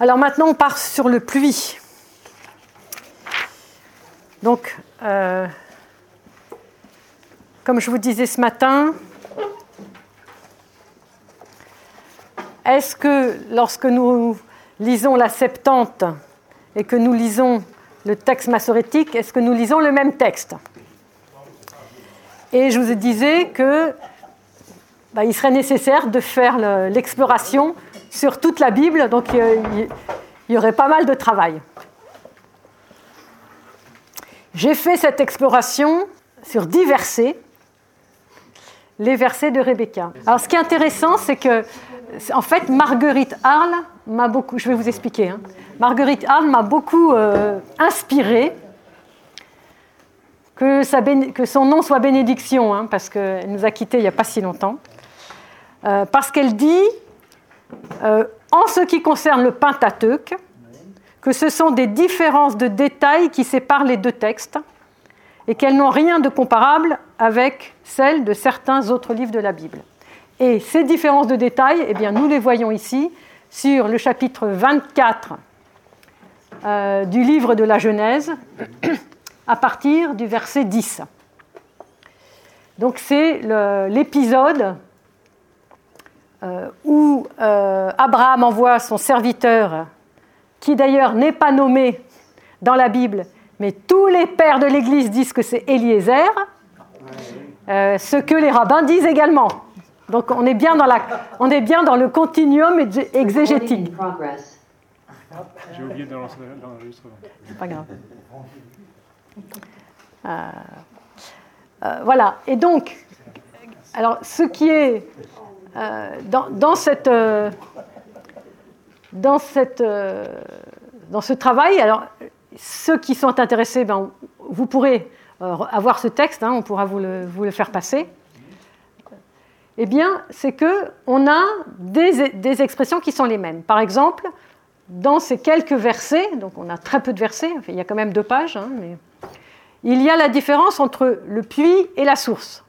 Alors maintenant, on part sur le pluie. Donc, euh, comme je vous disais ce matin, est-ce que lorsque nous lisons la Septante et que nous lisons le texte massorétique, est-ce que nous lisons le même texte? Et je vous disais que bah, il serait nécessaire de faire l'exploration sur toute la Bible, donc il y aurait pas mal de travail. J'ai fait cette exploration sur dix versets, les versets de Rebecca. Alors ce qui est intéressant, c'est que, en fait, Marguerite Arles m'a beaucoup, je vais vous expliquer, hein. Marguerite Arles m'a beaucoup euh, inspiré que, que, son nom soit bénédiction, hein, parce qu'elle nous a quittés il n'y a pas si longtemps. Euh, parce qu'elle dit, euh, en ce qui concerne le Pentateuque, que ce sont des différences de détails qui séparent les deux textes et qu'elles n'ont rien de comparable avec celles de certains autres livres de la Bible. Et ces différences de détails, eh bien, nous les voyons ici sur le chapitre 24 euh, du livre de la Genèse, à partir du verset 10. Donc c'est l'épisode euh, où euh, Abraham envoie son serviteur, qui d'ailleurs n'est pas nommé dans la Bible, mais tous les pères de l'Église disent que c'est Eliezer, euh, ce que les rabbins disent également. Donc on est bien dans, la, on est bien dans le continuum exégétique. J'ai oublié de lancer l'enregistrement. C'est pas grave. voilà. Et donc, alors ce qui est euh, dans, cette, euh, dans, cette, euh, dans ce travail, alors ceux qui sont intéressés, ben, vous pourrez avoir ce texte, hein, on pourra vous le, vous le, faire passer. Eh bien, c'est qu'on a des, des, expressions qui sont les mêmes. Par exemple, dans ces quelques versets, donc on a très peu de versets, il y a quand même deux pages, hein, mais il y a la différence entre le puits et la source.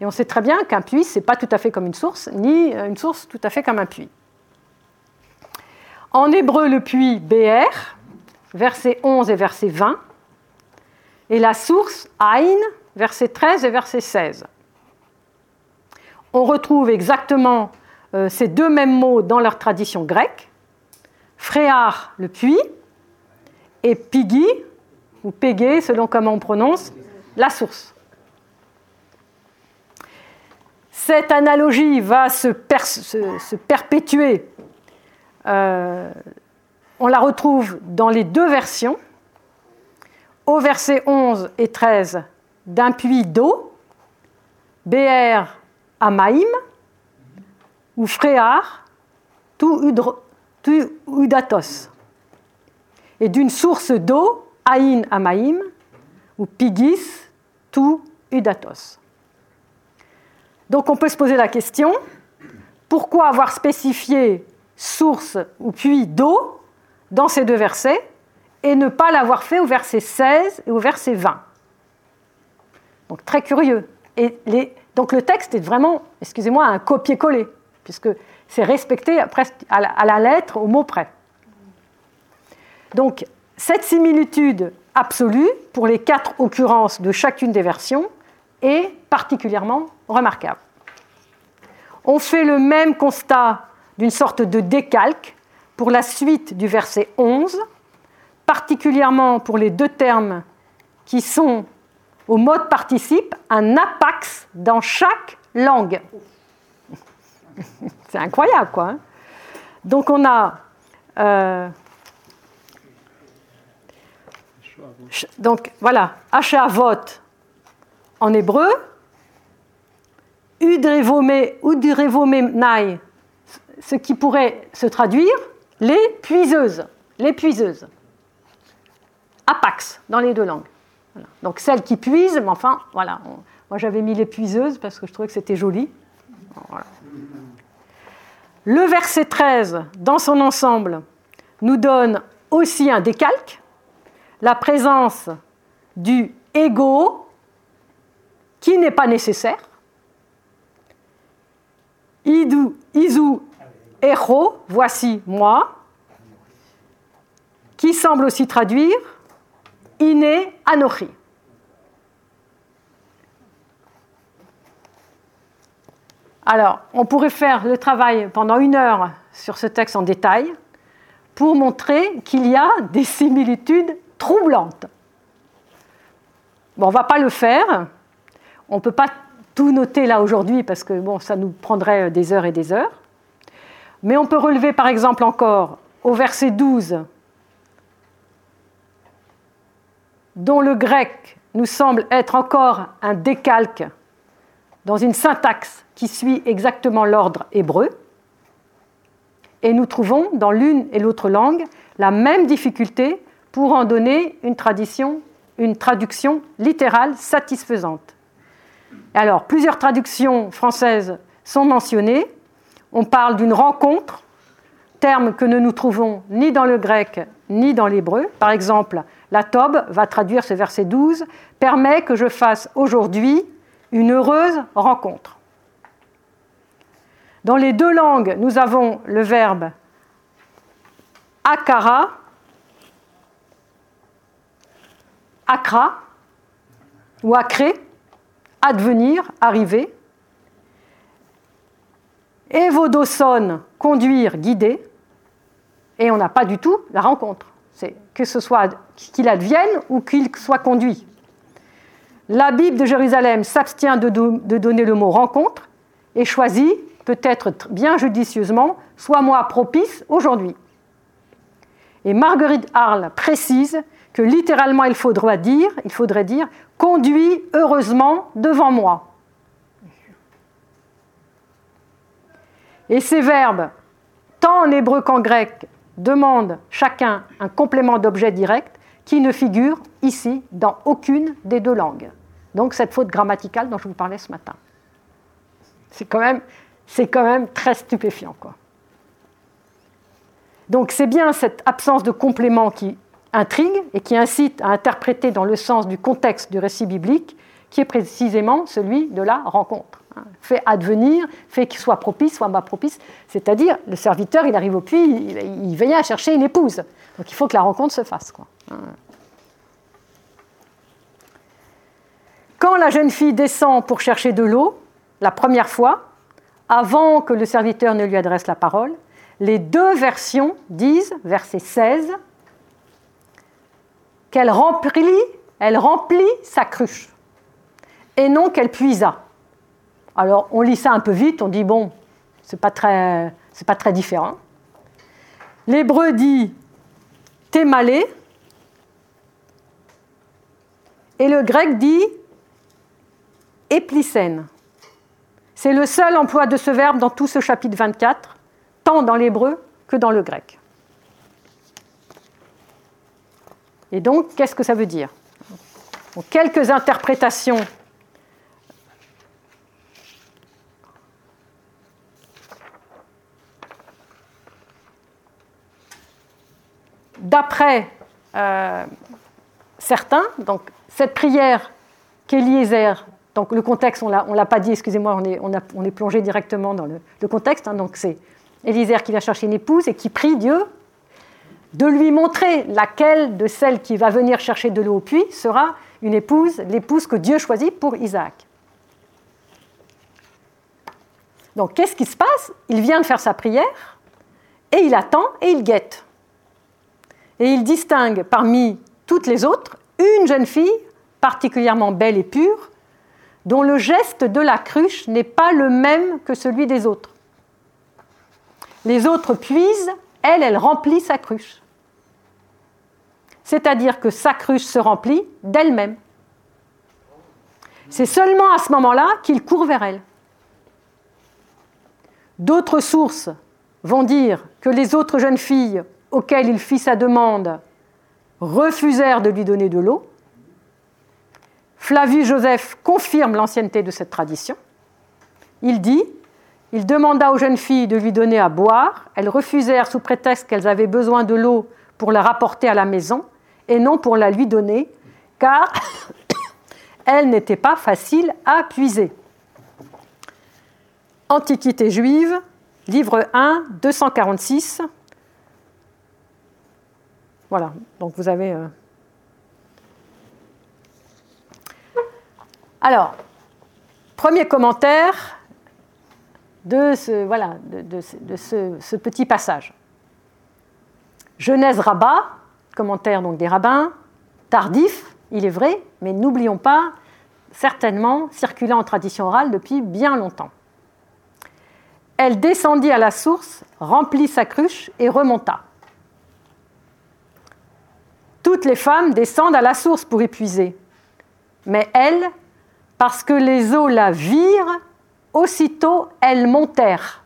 Et on sait très bien qu'un puits, ce n'est pas tout à fait comme une source, ni une source tout à fait comme un puits. En hébreu, le puits BR, verset 11 et verset 20, et la source Aïn, verset 13 et verset 16. On retrouve exactement euh, ces deux mêmes mots dans leur tradition grecque. Fréar, le puits, et Pigi, ou Pégé, selon comment on prononce, la source. Cette analogie va se, perpétuer. Euh, on la retrouve dans les deux versions. Au verset 11 et 13, d'un puits d'eau, BR Amaïm, ou Fréar, tout, Udatos. Et d'une source d'eau, Aïn Amaïm, ou Pigis, tout Udatos. Donc on peut se poser la question, pourquoi avoir spécifié source ou puits d'eau dans ces deux versets et ne pas l'avoir fait au verset 16 et au verset 20 Donc très curieux. Et donc le texte est vraiment, excusez-moi, un copier-coller, puisque c'est respecté presque à la, à la lettre, au mot près. Donc cette similitude absolue pour les quatre occurrences de chacune des versions est particulièrement remarquable. On fait le même constat d'une sorte de décalque pour la suite du verset 11, particulièrement pour les deux termes qui sont au mode participe, un apax dans chaque langue. C'est incroyable, quoi. Hein. Donc on a euh, donc voilà, Hachavot en hébreu, Udrevomenai, ce qui pourrait se traduire les puiseuses, les puiseuses. Apax dans les deux langues. Donc celles qui puisent, mais enfin, voilà. Moi j'avais mis les puiseuses parce que je trouvais que c'était joli. Le verset 13, dans son ensemble, nous donne aussi un décalque, la présence du ego qui n'est pas nécessaire. Idu, Izu, Echo, voici moi. qui semble aussi traduire iné anochi. Alors, on pourrait faire le travail pendant une heure sur ce texte en détail pour montrer qu'il y a des similitudes troublantes. On ne va pas le faire. On ne peut pas tout noter là aujourd'hui parce que ça nous prendrait des heures et des heures. Mais on peut relever par exemple encore au verset 12, dont le grec nous semble être encore un décalque dans une syntaxe qui suit exactement l'ordre hébreu. Et nous trouvons dans l'une et l'autre langue la même difficulté pour en donner une traduction littérale satisfaisante. Alors, plusieurs traductions françaises sont mentionnées. On parle d'une rencontre, terme que ne nous trouvons ni dans le grec ni dans l'hébreu. Par exemple, la Tobe va traduire ce verset 12 Permet que je fasse aujourd'hui une heureuse rencontre. Dans les deux langues, nous avons le verbe akara, akra ou acré, advenir, arriver. Evodoson, conduire, guider. Et on n'a pas du tout la rencontre. C'est que ce soit qu'il advienne ou qu'il soit conduit. La Bible de Jérusalem s'abstient de, donner le mot rencontre et choisit, peut-être bien judicieusement, soit moi propice aujourd'hui. Et Marguerite Arles précise que littéralement il faudrait dire, il faudrait dire conduit heureusement devant moi. Et ces verbes, tant en hébreu qu'en grec, demandent chacun un complément d'objet direct qui ne figure ici dans aucune des deux langues. Donc cette faute grammaticale dont je vous parlais ce matin. C'est quand même, quand même très stupéfiant. Quoi. Donc c'est bien cette absence de complément qui intrigue et qui incite à interpréter dans le sens du contexte du récit biblique, qui est précisément celui de la rencontre. Fait advenir, fait qu'il soit propice, soit pas propice, c'est-à-dire le serviteur, il arrive au puits, il, il à chercher une épouse. Donc il faut que la rencontre se fasse. Quand la jeune fille descend pour chercher de l'eau, la première fois, avant que le serviteur ne lui adresse la parole, les deux versions disent, verset 16, qu'elle remplit, elle remplit sa cruche, et non qu'elle puisa. Alors on lit ça un peu vite, on dit bon, c'est pas très, c'est pas très différent. L'hébreu dit témalé, et le grec dit éplicène. C'est le seul emploi de ce verbe dans tout ce chapitre 24, tant dans l'hébreu que dans le grec. Et donc, qu'est-ce que ça veut dire? Quelques interprétations d'après euh, certains, donc cette prière qu'Éliezer donc le contexte, on ne l'a pas dit, excusez-moi, on est, plongé directement dans le, contexte. Hein. donc c'est Élisère qui va chercher une épouse et qui prie Dieu de lui montrer laquelle de celles qui va venir chercher de l'eau au puits sera une épouse, l'épouse que Dieu choisit pour Isaac. Donc qu'est-ce qui se passe? Il vient de faire sa prière et il attend et il guette. Et il distingue parmi toutes les autres une jeune fille particulièrement belle et pure dont le geste de la cruche n'est pas le même que celui des autres. Les autres puisent, elle, elle remplit sa cruche. C'est-à-dire que sa cruche se remplit d'elle-même. C'est seulement à ce moment-là qu'il court vers elle. D'autres sources vont dire que les autres jeunes filles auxquelles il fit sa demande refusèrent de lui donner de l'eau, Flavius Joseph confirme l'ancienneté de cette tradition. Il dit Il demanda aux jeunes filles de lui donner à boire. Elles refusèrent sous prétexte qu'elles avaient besoin de l'eau pour la rapporter à la maison et non pour la lui donner, car elle n'était pas facile à puiser. Antiquité juive, livre 1, 246. Voilà, donc vous avez. Euh, Alors, premier commentaire de ce, voilà, ce, petit passage. Genèse rabat, commentaire donc des rabbins, tardif, il est vrai, mais n'oublions pas, certainement circulant en tradition orale depuis bien longtemps. Elle descendit à la source, remplit sa cruche et remonta. Toutes les femmes descendent à la source pour épuiser, mais elle, parce que les eaux la virent, aussitôt elles montèrent.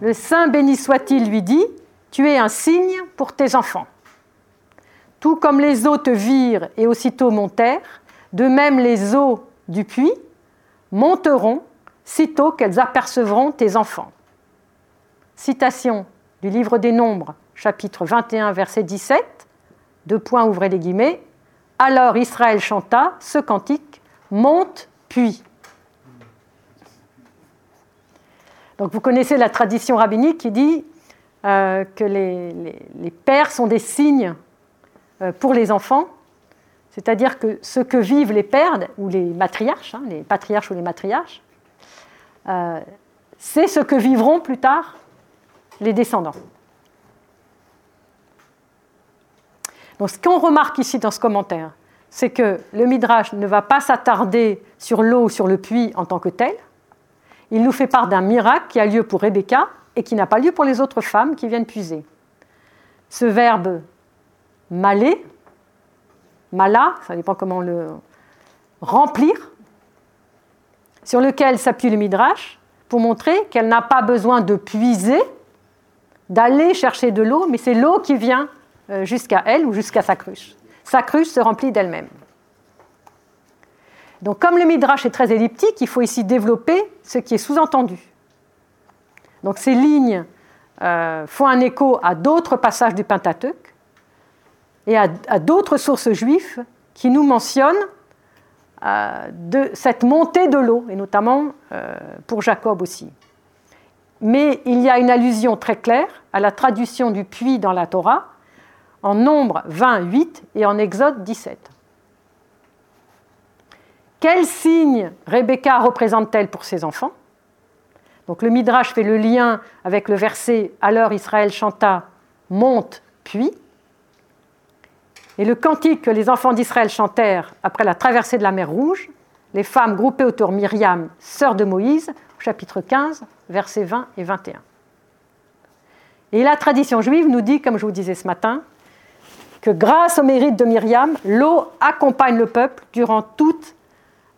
Le Saint béni soit-il lui dit, tu es un signe pour tes enfants. Tout comme les eaux te virent et aussitôt montèrent, de même les eaux du puits monteront sitôt qu'elles apercevront tes enfants. Citation du livre des Nombres, chapitre 21, verset 17, deux points ouvrez les guillemets, alors Israël chanta ce cantique Monte puis. Donc vous connaissez la tradition rabbinique qui dit euh, que les, pères sont des signes euh, pour les enfants, c'est-à-dire que ce que vivent les pères ou les matriarches, hein, les patriarches ou les matriarches, euh, c'est ce que vivront plus tard les descendants. Donc ce qu'on remarque ici dans ce commentaire, c'est que le Midrash ne va pas s'attarder sur l'eau ou sur le puits en tant que tel. Il nous fait part d'un miracle qui a lieu pour Rebecca et qui n'a pas lieu pour les autres femmes qui viennent puiser. Ce verbe maler, mala, ça dépend comment le remplir, sur lequel s'appuie le Midrash pour montrer qu'elle n'a pas besoin de puiser, d'aller chercher de l'eau, mais c'est l'eau qui vient euh, jusqu'à elle ou jusqu'à sa cruche. Sa cruche se remplit d'elle-même. Donc comme le Midrash est très elliptique, il faut ici développer ce qui est sous-entendu. Donc ces lignes euh, font un écho à d'autres passages du Pentateuque et à, d'autres sources juives qui nous mentionnent euh, cette montée de l'eau, et notamment pour Jacob aussi. Mais il y a une allusion très claire à la traduction du puits dans la Torah, en Nombre 28 et en Exode 17. Quel signe Rebecca représente-t-elle pour ses enfants? Donc le Midrash fait le lien avec le verset Alors Israël chanta Monte puis. Et le cantique que les enfants d'Israël chantèrent après la traversée de la mer Rouge, les femmes groupées autour Myriam, sœur de Moïse, chapitre 15, versets 20 et 21. Et la tradition juive nous dit, comme je vous disais ce matin, que grâce au mérite de Myriam, l'eau accompagne le peuple durant toute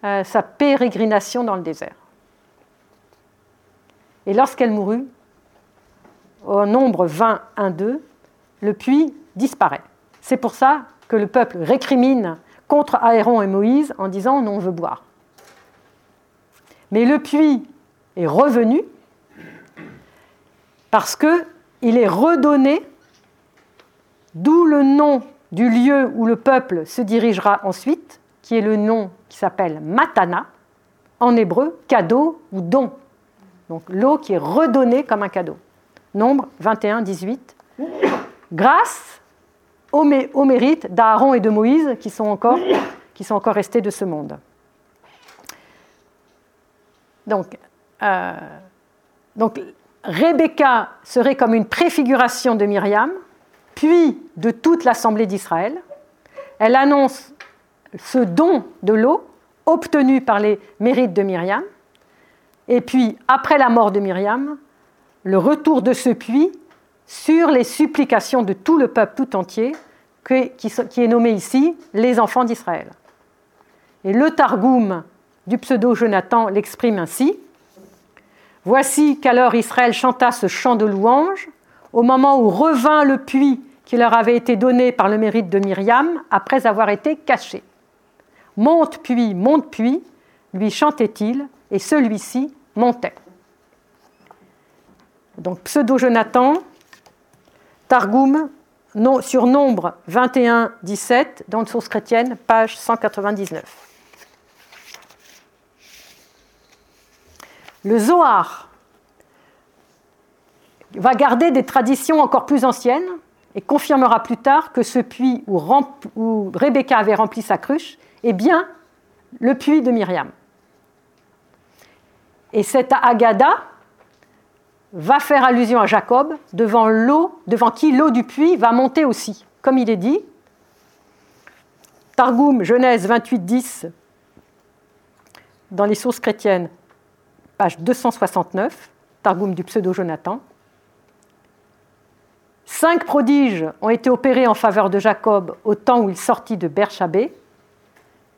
euh, sa pérégrination dans le désert. Et lorsqu'elle mourut, au nombre 20, 1, 2, le puits disparaît. C'est pour ça que le peuple récrimine contre Aaron et Moïse en disant non, on veut boire. Mais le puits est revenu parce qu'il est redonné D'où le nom du lieu où le peuple se dirigera ensuite, qui est le nom qui s'appelle Matana, en hébreu, cadeau ou don. Donc l'eau qui est redonnée comme un cadeau. Nombre 21, 18. Grâce au, mérite d'Aaron et de Moïse qui sont, encore, qui sont encore restés de ce monde. Donc, euh, donc Rebecca serait comme une préfiguration de Myriam, puis de toute l'Assemblée d'Israël. Elle annonce ce don de l'eau obtenu par les mérites de Myriam. Et puis, après la mort de Myriam, le retour de ce puits sur les supplications de tout le peuple tout entier, qui, est nommé ici les enfants d'Israël. Et le Targum du pseudo-Jonathan l'exprime ainsi. Voici qu'alors Israël chanta ce chant de louange, au moment où revint le puits qui leur avait été donné par le mérite de Myriam après avoir été caché. Monte puis, monte puis, lui chantait-il, et celui-ci montait. Donc pseudo-Jonathan, Targum, sur nombre 21, 17, dans une source chrétienne, page 199. Le Zohar va garder des traditions encore plus anciennes, et confirmera plus tard que ce puits où Rebecca avait rempli sa cruche est bien le puits de Myriam. Et cette Agada va faire allusion à Jacob, devant l'eau, devant qui l'eau du puits va monter aussi, comme il est dit. Targum, Genèse 28, 10, dans les sources chrétiennes, page 269, Targum du pseudo-Jonathan. Cinq prodiges ont été opérés en faveur de Jacob au temps où il sortit de Bershabé.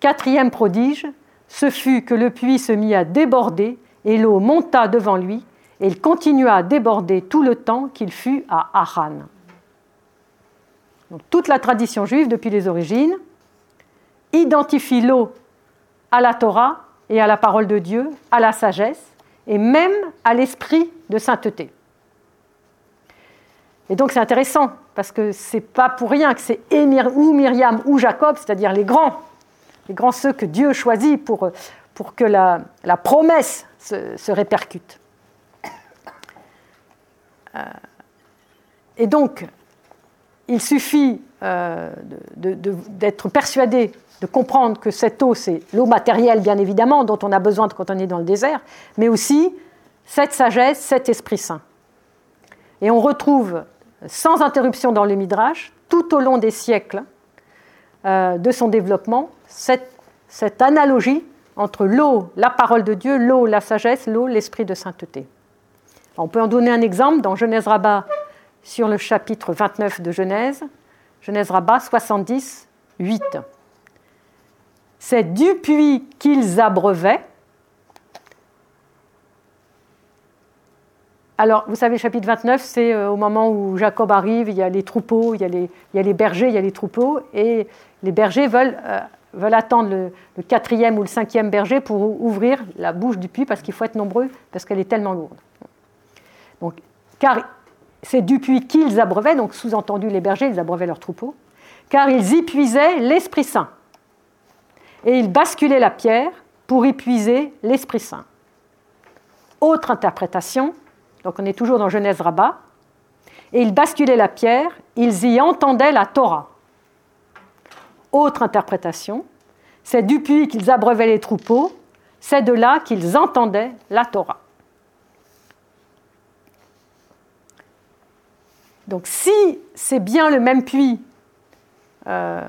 Quatrième prodige, ce fut que le puits se mit à déborder et l'eau monta devant lui, et il continua à déborder tout le temps qu'il fut à Haran. toute la tradition juive depuis les origines identifie l'eau à la Torah et à la parole de Dieu, à la sagesse et même à l'esprit de sainteté. Et donc c'est intéressant parce que c'est pas pour rien que c'est ou Myriam ou Jacob, c'est-à-dire les grands, les grands ceux que Dieu choisit pour, pour que la, la promesse se, répercute. Euh, et donc, il suffit euh, d'être persuadé, de comprendre que cette eau, c'est l'eau matérielle, bien évidemment, dont on a besoin quand on est dans le désert, mais aussi cette sagesse, cet Esprit Saint. Et on retrouve sans interruption dans le Midrash, tout au long des siècles euh, de son développement, cette, analogie entre l'eau, la parole de Dieu, l'eau, la sagesse, l'eau, l'esprit de sainteté. On peut en donner un exemple dans Genèse Rabbah sur le chapitre 29 de Genèse, Genèse Rabbah 70, 8. C'est du puits qu'ils abreuvaient. Alors, vous savez, chapitre 29, c'est euh, au moment où Jacob arrive, il y a les troupeaux, il y a les, il y a les bergers, il y a les troupeaux, et les bergers veulent euh, veulent attendre le, quatrième ou le cinquième berger pour ouvrir la bouche du puits parce qu'il faut être nombreux, parce qu'elle est tellement lourde. Donc, car c'est du puits qu'ils abreuvaient, donc sous-entendu les bergers, ils abreuvaient leurs troupeaux, car ils y puisaient l'Esprit Saint. Et ils basculaient la pierre pour y puiser l'Esprit Saint. Autre interprétation, donc on est toujours dans Genèse Rabat, et ils basculaient la pierre, ils y entendaient la Torah. Autre interprétation, c'est du puits qu'ils abreuvaient les troupeaux, c'est de là qu'ils entendaient la Torah. Donc si c'est bien le même puits, euh,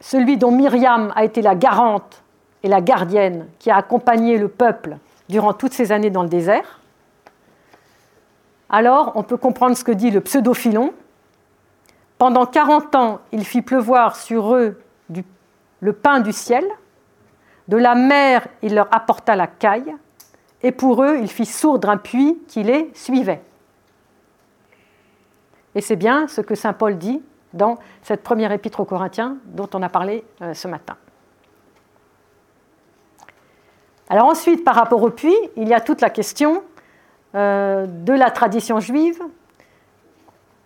celui dont Myriam a été la garante et la gardienne qui a accompagné le peuple durant toutes ces années dans le désert, alors on peut comprendre ce que dit le pseudo-philon, pendant 40 ans, il fit pleuvoir sur eux le pain du ciel. De la mer, il leur apporta la caille. Et pour eux, il fit sourdre un puits qui les suivait. Et c'est bien ce que Saint Paul dit dans cette première épître aux Corinthiens dont on a parlé euh, ce matin. Alors ensuite, par rapport au puits, il y a toute la question euh, de la tradition juive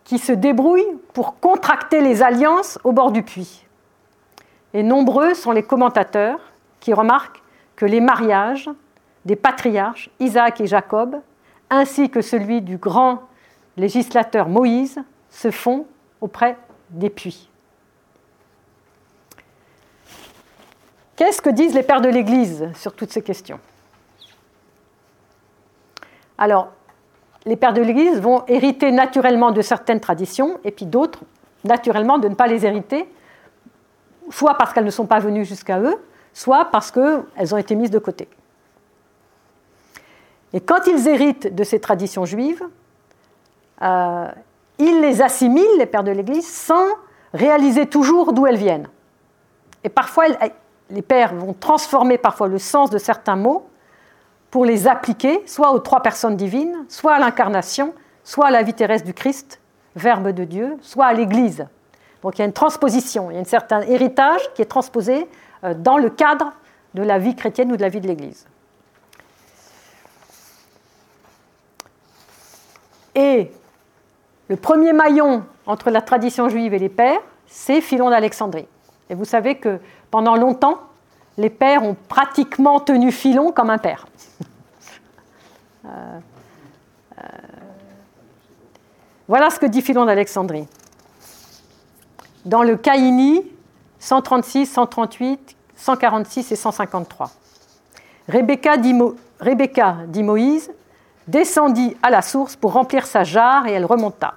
qui se débrouillent pour contracter les alliances au bord du puits. Et nombreux sont les commentateurs qui remarquent que les mariages des patriarches Isaac et Jacob, ainsi que celui du grand législateur Moïse, se font auprès des puits. Qu'est-ce que disent les pères de l'Église sur toutes ces questions? Alors, les pères de l'Église vont hériter naturellement de certaines traditions et puis d'autres, naturellement, de ne pas les hériter, soit parce qu'elles ne sont pas venues jusqu'à eux, soit parce qu'elles ont été mises de côté. Et quand ils héritent de ces traditions juives, euh, ils les assimilent, les pères de l'Église, sans réaliser toujours d'où elles viennent. Et parfois, les pères vont transformer parfois le sens de certains mots pour les appliquer soit aux trois personnes divines, soit à l'incarnation, soit à la vie terrestre du Christ, Verbe de Dieu, soit à l'Église. Donc il y a une transposition, il y a un certain héritage qui est transposé euh, dans le cadre de la vie chrétienne ou de la vie de l'Église. Et le premier maillon entre la tradition juive et les pères, c'est Philon d'Alexandrie. Et vous savez que pendant longtemps, les pères ont pratiquement tenu Philon comme un père. Euh, euh, voilà ce que dit Philon d'Alexandrie. dans le Caïni 136, 138, 146 et 153. Rebecca dit, Rebecca dit Moïse descendit à la source pour remplir sa jarre et elle remonta.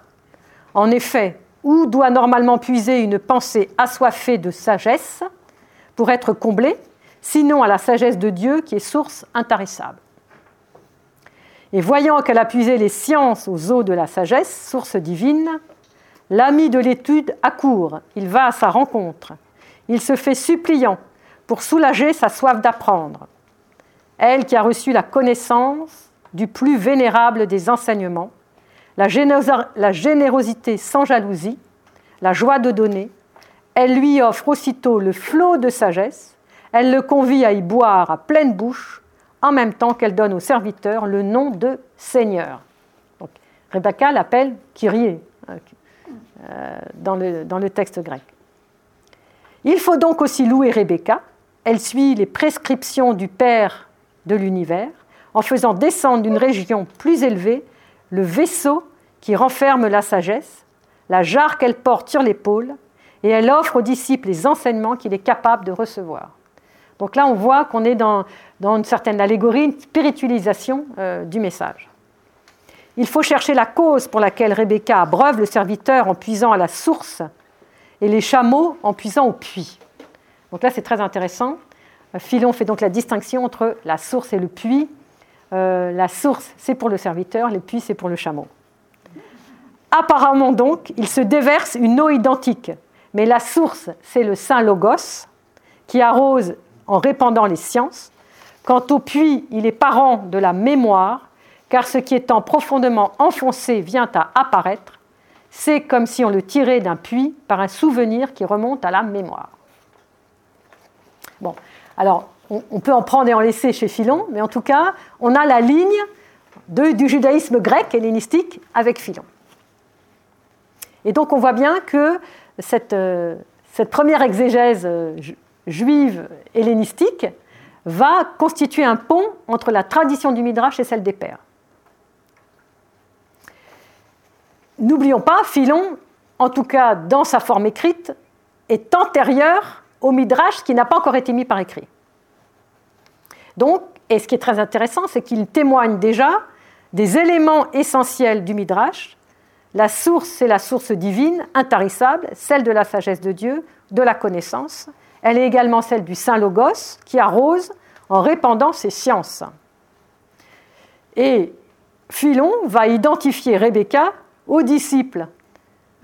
En effet, où doit normalement puiser une pensée assoiffée de sagesse pour être comblée, sinon à la sagesse de Dieu qui est source intarissable. Et voyant qu'elle a puisé les sciences aux eaux de la sagesse, source divine, l'ami de l'étude accourt, il va à sa rencontre, il se fait suppliant pour soulager sa soif d'apprendre. Elle qui a reçu la connaissance du plus vénérable des enseignements, la, générosité sans jalousie, la joie de donner, elle lui offre aussitôt le flot de sagesse, elle le convie à y boire à pleine bouche, en même temps qu'elle donne au serviteur le nom de Seigneur. Rebecca l'appelle Kyrie euh, dans, le, dans le texte grec. Il faut donc aussi louer Rebecca. Elle suit les prescriptions du Père de l'univers en faisant descendre d'une région plus élevée le vaisseau qui renferme la sagesse, la jarre qu'elle porte sur l'épaule, et elle offre aux disciples les enseignements qu'il est capable de recevoir. Donc là, on voit qu'on est dans, une certaine allégorie, une spiritualisation euh, du message. Il faut chercher la cause pour laquelle Rebecca abreuve le serviteur en puisant à la source et les chameaux en puisant au puits. Donc là, c'est très intéressant. Philon fait donc la distinction entre la source et le puits. Euh, la source, c'est pour le serviteur, le puits, c'est pour le chameau. Apparemment donc, il se déverse une eau identique, mais la source, c'est le Saint Logos, qui arrose en répandant les sciences. Quant au puits, il est parent de la mémoire, car ce qui étant profondément enfoncé vient à apparaître. C'est comme si on le tirait d'un puits par un souvenir qui remonte à la mémoire. Bon, alors, on, peut en prendre et en laisser chez Philon, mais en tout cas, on a la ligne du judaïsme grec hellénistique avec Philon. Et donc, on voit bien que cette, euh, première exégèse euh, juive hellénistique va constituer un pont entre la tradition du Midrash et celle des pères. N'oublions pas, Philon, en tout cas dans sa forme écrite, est antérieur au Midrash qui n'a pas encore été mis par écrit. Donc, et ce qui est très intéressant, c'est qu'il témoigne déjà des éléments essentiels du Midrash. La source, c'est la source divine, intarissable, celle de la sagesse de Dieu, de la connaissance. Elle est également celle du Saint Logos, qui arrose en répandant ses sciences. Et Philon va identifier Rebecca aux disciples,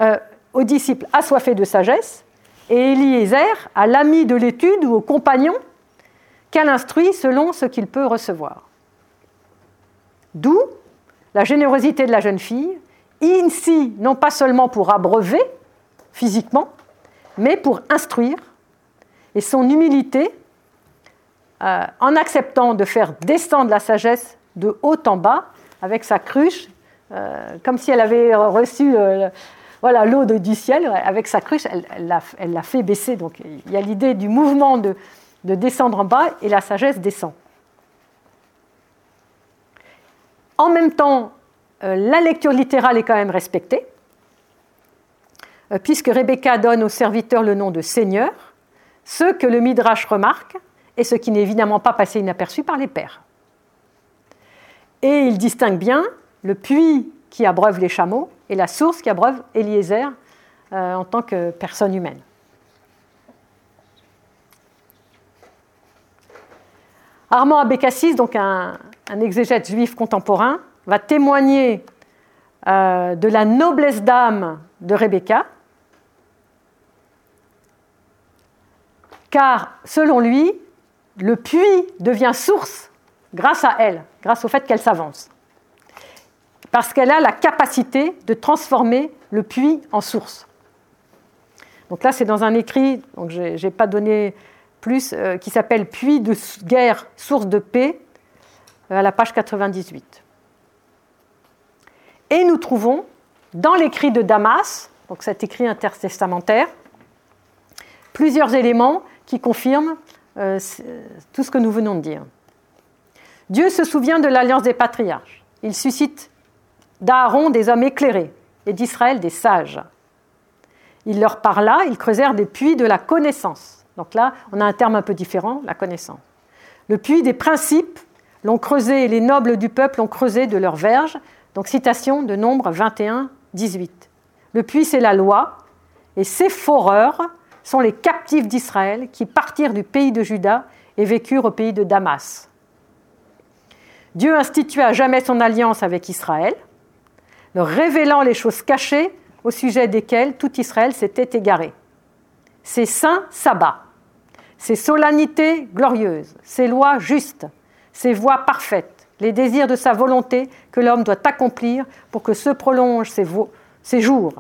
euh, aux disciples assoiffés de sagesse, et Eliezer à l'ami de l'étude ou au compagnon qu'elle instruit selon ce qu'il peut recevoir. D'où la générosité de la jeune fille, ici non pas seulement pour abreuver physiquement, mais pour instruire, et son humilité euh, en acceptant de faire descendre la sagesse de haut en bas avec sa cruche, euh, comme si elle avait reçu euh, voilà l'eau du ciel avec sa cruche, elle l'a fait baisser. Donc il y a l'idée du mouvement de, descendre en bas et la sagesse descend. En même temps, la lecture littérale est quand même respectée, euh, puisque Rebecca donne au serviteur le nom de Seigneur, ce que le Midrash remarque et ce qui n'est évidemment pas passé inaperçu par les pères. Et il distingue bien le puits qui abreuve les chameaux et la source qui abreuve Eliezer euh, en tant que personne humaine. Armand Abécassis, donc un, exégète juif contemporain, va témoigner euh, de la noblesse d'âme de Rebecca, car selon lui, le puits devient source grâce à elle, grâce au fait qu'elle s'avance parce qu'elle a la capacité de transformer le puits en source. Donc là, c'est dans un écrit, je n'ai pas donné plus, euh, qui s'appelle Puits de guerre, source de paix, à la page 98. Et nous trouvons dans l'écrit de Damas, donc cet écrit intertestamentaire, plusieurs éléments qui confirment euh, tout ce que nous venons de dire. Dieu se souvient de l'alliance des patriarches. Il suscite d'Aaron des hommes éclairés et d'Israël des sages. il leur parla, ils creusèrent des puits de la connaissance. Donc là, on a un terme un peu différent, la connaissance. Le puits des principes l'ont creusé les nobles du peuple l'ont creusé de leurs verges. Donc citation de Nombre 21, 18. Le puits, c'est la loi, et ces foreurs sont les captifs d'Israël qui partirent du pays de Juda et vécurent au pays de Damas. Dieu institua à jamais son alliance avec Israël, leur révélant les choses cachées au sujet desquelles tout Israël s'était égaré. Ses saints sabbats, ses solennités glorieuses, ses lois justes, ses voies parfaites, les désirs de sa volonté que l'homme doit accomplir pour que se prolongent ses, jours.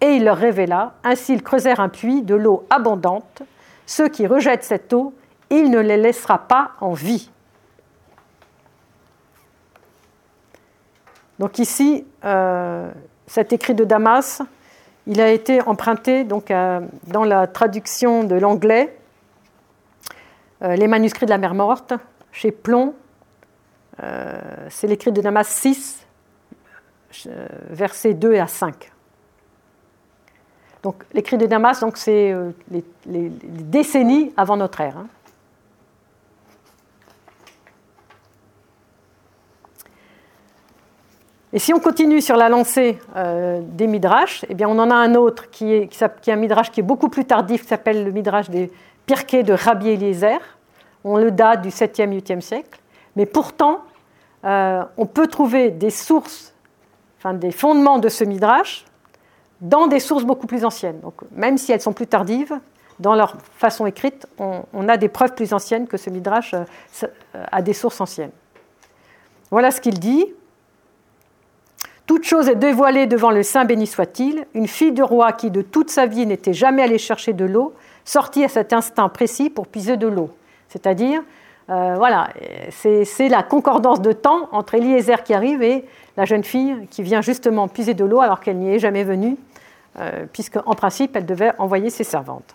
Et il leur révéla, ainsi ils creusèrent un puits de l'eau abondante. Ceux qui rejettent cette eau, il ne les laissera pas en vie. Donc ici, euh, cet écrit de Damas, il a été emprunté donc, dans la traduction de l'anglais, euh, les manuscrits de la mer morte, chez Plomb. Euh, c'est l'écrit de Damas 6, versets 2 à 5. Donc l'écrit de Damas, c'est les, décennies avant notre ère. Hein. Et si on continue sur la lancée euh, des midrash, eh bien on en a un autre qui est, un midrash qui est beaucoup plus tardif, qui s'appelle le midrash des Pirkei de Rabbi Eliezer. On le date du 7e, 8e siècle. Mais pourtant, euh, on peut trouver des sources, des fondements de ce midrash dans des sources beaucoup plus anciennes. Donc même si elles sont plus tardives, dans leur façon écrite, on, a des preuves plus anciennes que ce midrash euh, a des sources anciennes. Voilà ce qu'il dit. Toute chose est dévoilée devant le Saint béni soit-il. Une fille de roi qui de toute sa vie n'était jamais allée chercher de l'eau, sortit à cet instant précis pour puiser de l'eau. C'est-à-dire, euh, voilà, c'est la concordance de temps entre Eliezer qui arrive et la jeune fille qui vient justement puiser de l'eau alors qu'elle n'y est jamais venue, euh, puisque en principe elle devait envoyer ses servantes.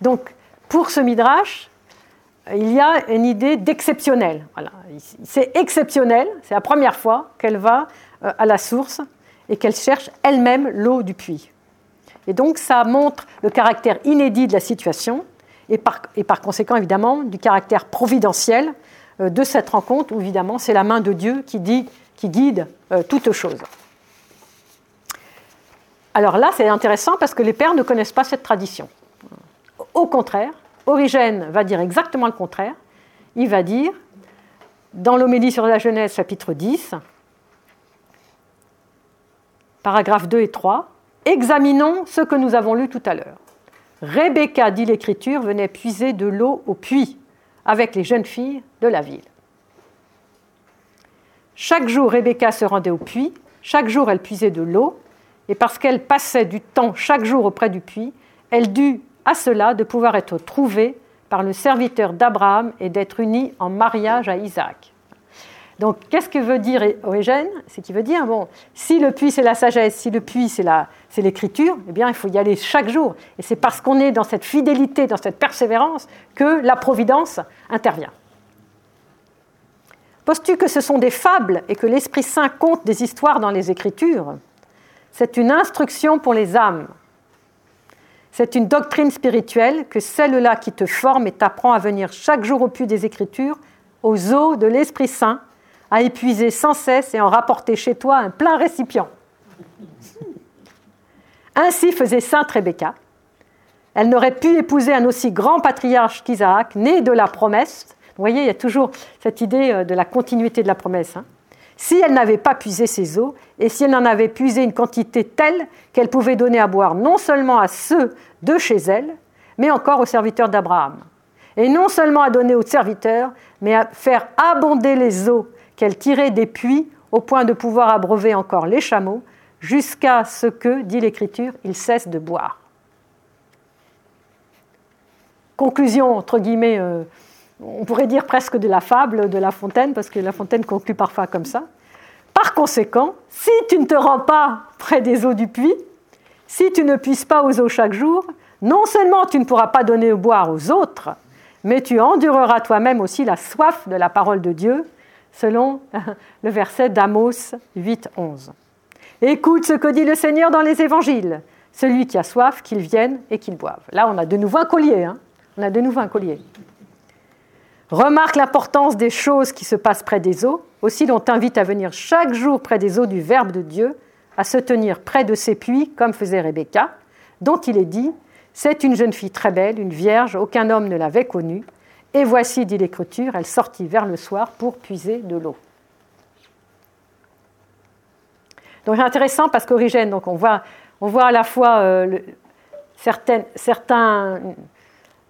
Donc, pour ce midrash, il y a une idée d'exceptionnel. Voilà. C'est exceptionnel, c'est la première fois qu'elle va euh, à la source et qu'elle cherche elle-même l'eau du puits. Et donc ça montre le caractère inédit de la situation et par, conséquent évidemment du caractère providentiel euh, de cette rencontre où évidemment c'est la main de Dieu qui guide euh, toute chose. Alors là c'est intéressant parce que les pères ne connaissent pas cette tradition. Au contraire, Origène va dire exactement le contraire. Il va dire, dans l'homélie sur la Genèse chapitre 10, paragraphes 2 et 3, examinons ce que nous avons lu tout à l'heure. Rebecca, dit l'Écriture, venait puiser de l'eau au puits avec les jeunes filles de la ville. Chaque jour, Rebecca se rendait au puits, chaque jour elle puisait de l'eau, et parce qu'elle passait du temps chaque jour auprès du puits, elle dut à cela de pouvoir être trouvée par le serviteur d'Abraham et d'être unie en mariage à Isaac. Donc, qu'est-ce que veut dire Origène C'est qu'il veut dire, bon, si le puits c'est la sagesse, si le puits c'est, l'écriture, eh bien, il faut y aller chaque jour. Et c'est parce qu'on est dans cette fidélité, dans cette persévérance, que la providence intervient. Poses-tu que ce sont des fables et que l'Esprit Saint compte des histoires dans les Écritures? C'est une instruction pour les âmes. C'est une doctrine spirituelle que celle-là qui te forme et t'apprend à venir chaque jour au puits des Écritures, aux eaux de l'Esprit Saint, à épuiser sans cesse et en rapporter chez toi un plein récipient. Ainsi faisait sainte Rebecca. Elle n'aurait pu épouser un aussi grand patriarche qu'Isaac, né de la promesse. Vous voyez, il y a toujours cette idée euh, de la continuité de la promesse. Hein. Si elle n'avait pas puisé ses eaux, et si elle n'en avait puisé une quantité telle qu'elle pouvait donner à boire non seulement à ceux de chez elle, mais encore aux serviteurs d'Abraham. Et non seulement à donner aux serviteurs, mais à faire abonder les eaux qu'elle tirait des puits au point de pouvoir abreuver encore les chameaux, jusqu'à ce que, dit l'Écriture, ils cessent de boire. Conclusion, entre guillemets, euh, on pourrait dire presque de la fable de La Fontaine, parce que La Fontaine conclut parfois comme ça. Par conséquent, si tu ne te rends pas près des eaux du puits, si tu ne puisses pas aux eaux chaque jour, non seulement tu ne pourras pas donner au boire aux autres, mais tu endureras toi-même aussi la soif de la parole de Dieu selon le verset d'Amos 8, 11. Écoute ce que dit le Seigneur dans les évangiles. celui qui a soif, qu'il vienne et qu'il boive. Là, on a de nouveau un collier. Hein. on a de nouveau un collier. Remarque l'importance des choses qui se passent près des eaux. Aussi, l'on t'invite à venir chaque jour près des eaux du Verbe de Dieu, à se tenir près de ces puits, comme faisait Rebecca, dont il est dit C'est une jeune fille très belle, une vierge, aucun homme ne l'avait connue. Et voici, dit l'Écriture, elle sortit vers le soir pour puiser de l'eau. Donc c'est intéressant parce qu'Origène, on voit, on voit à la fois euh, certains,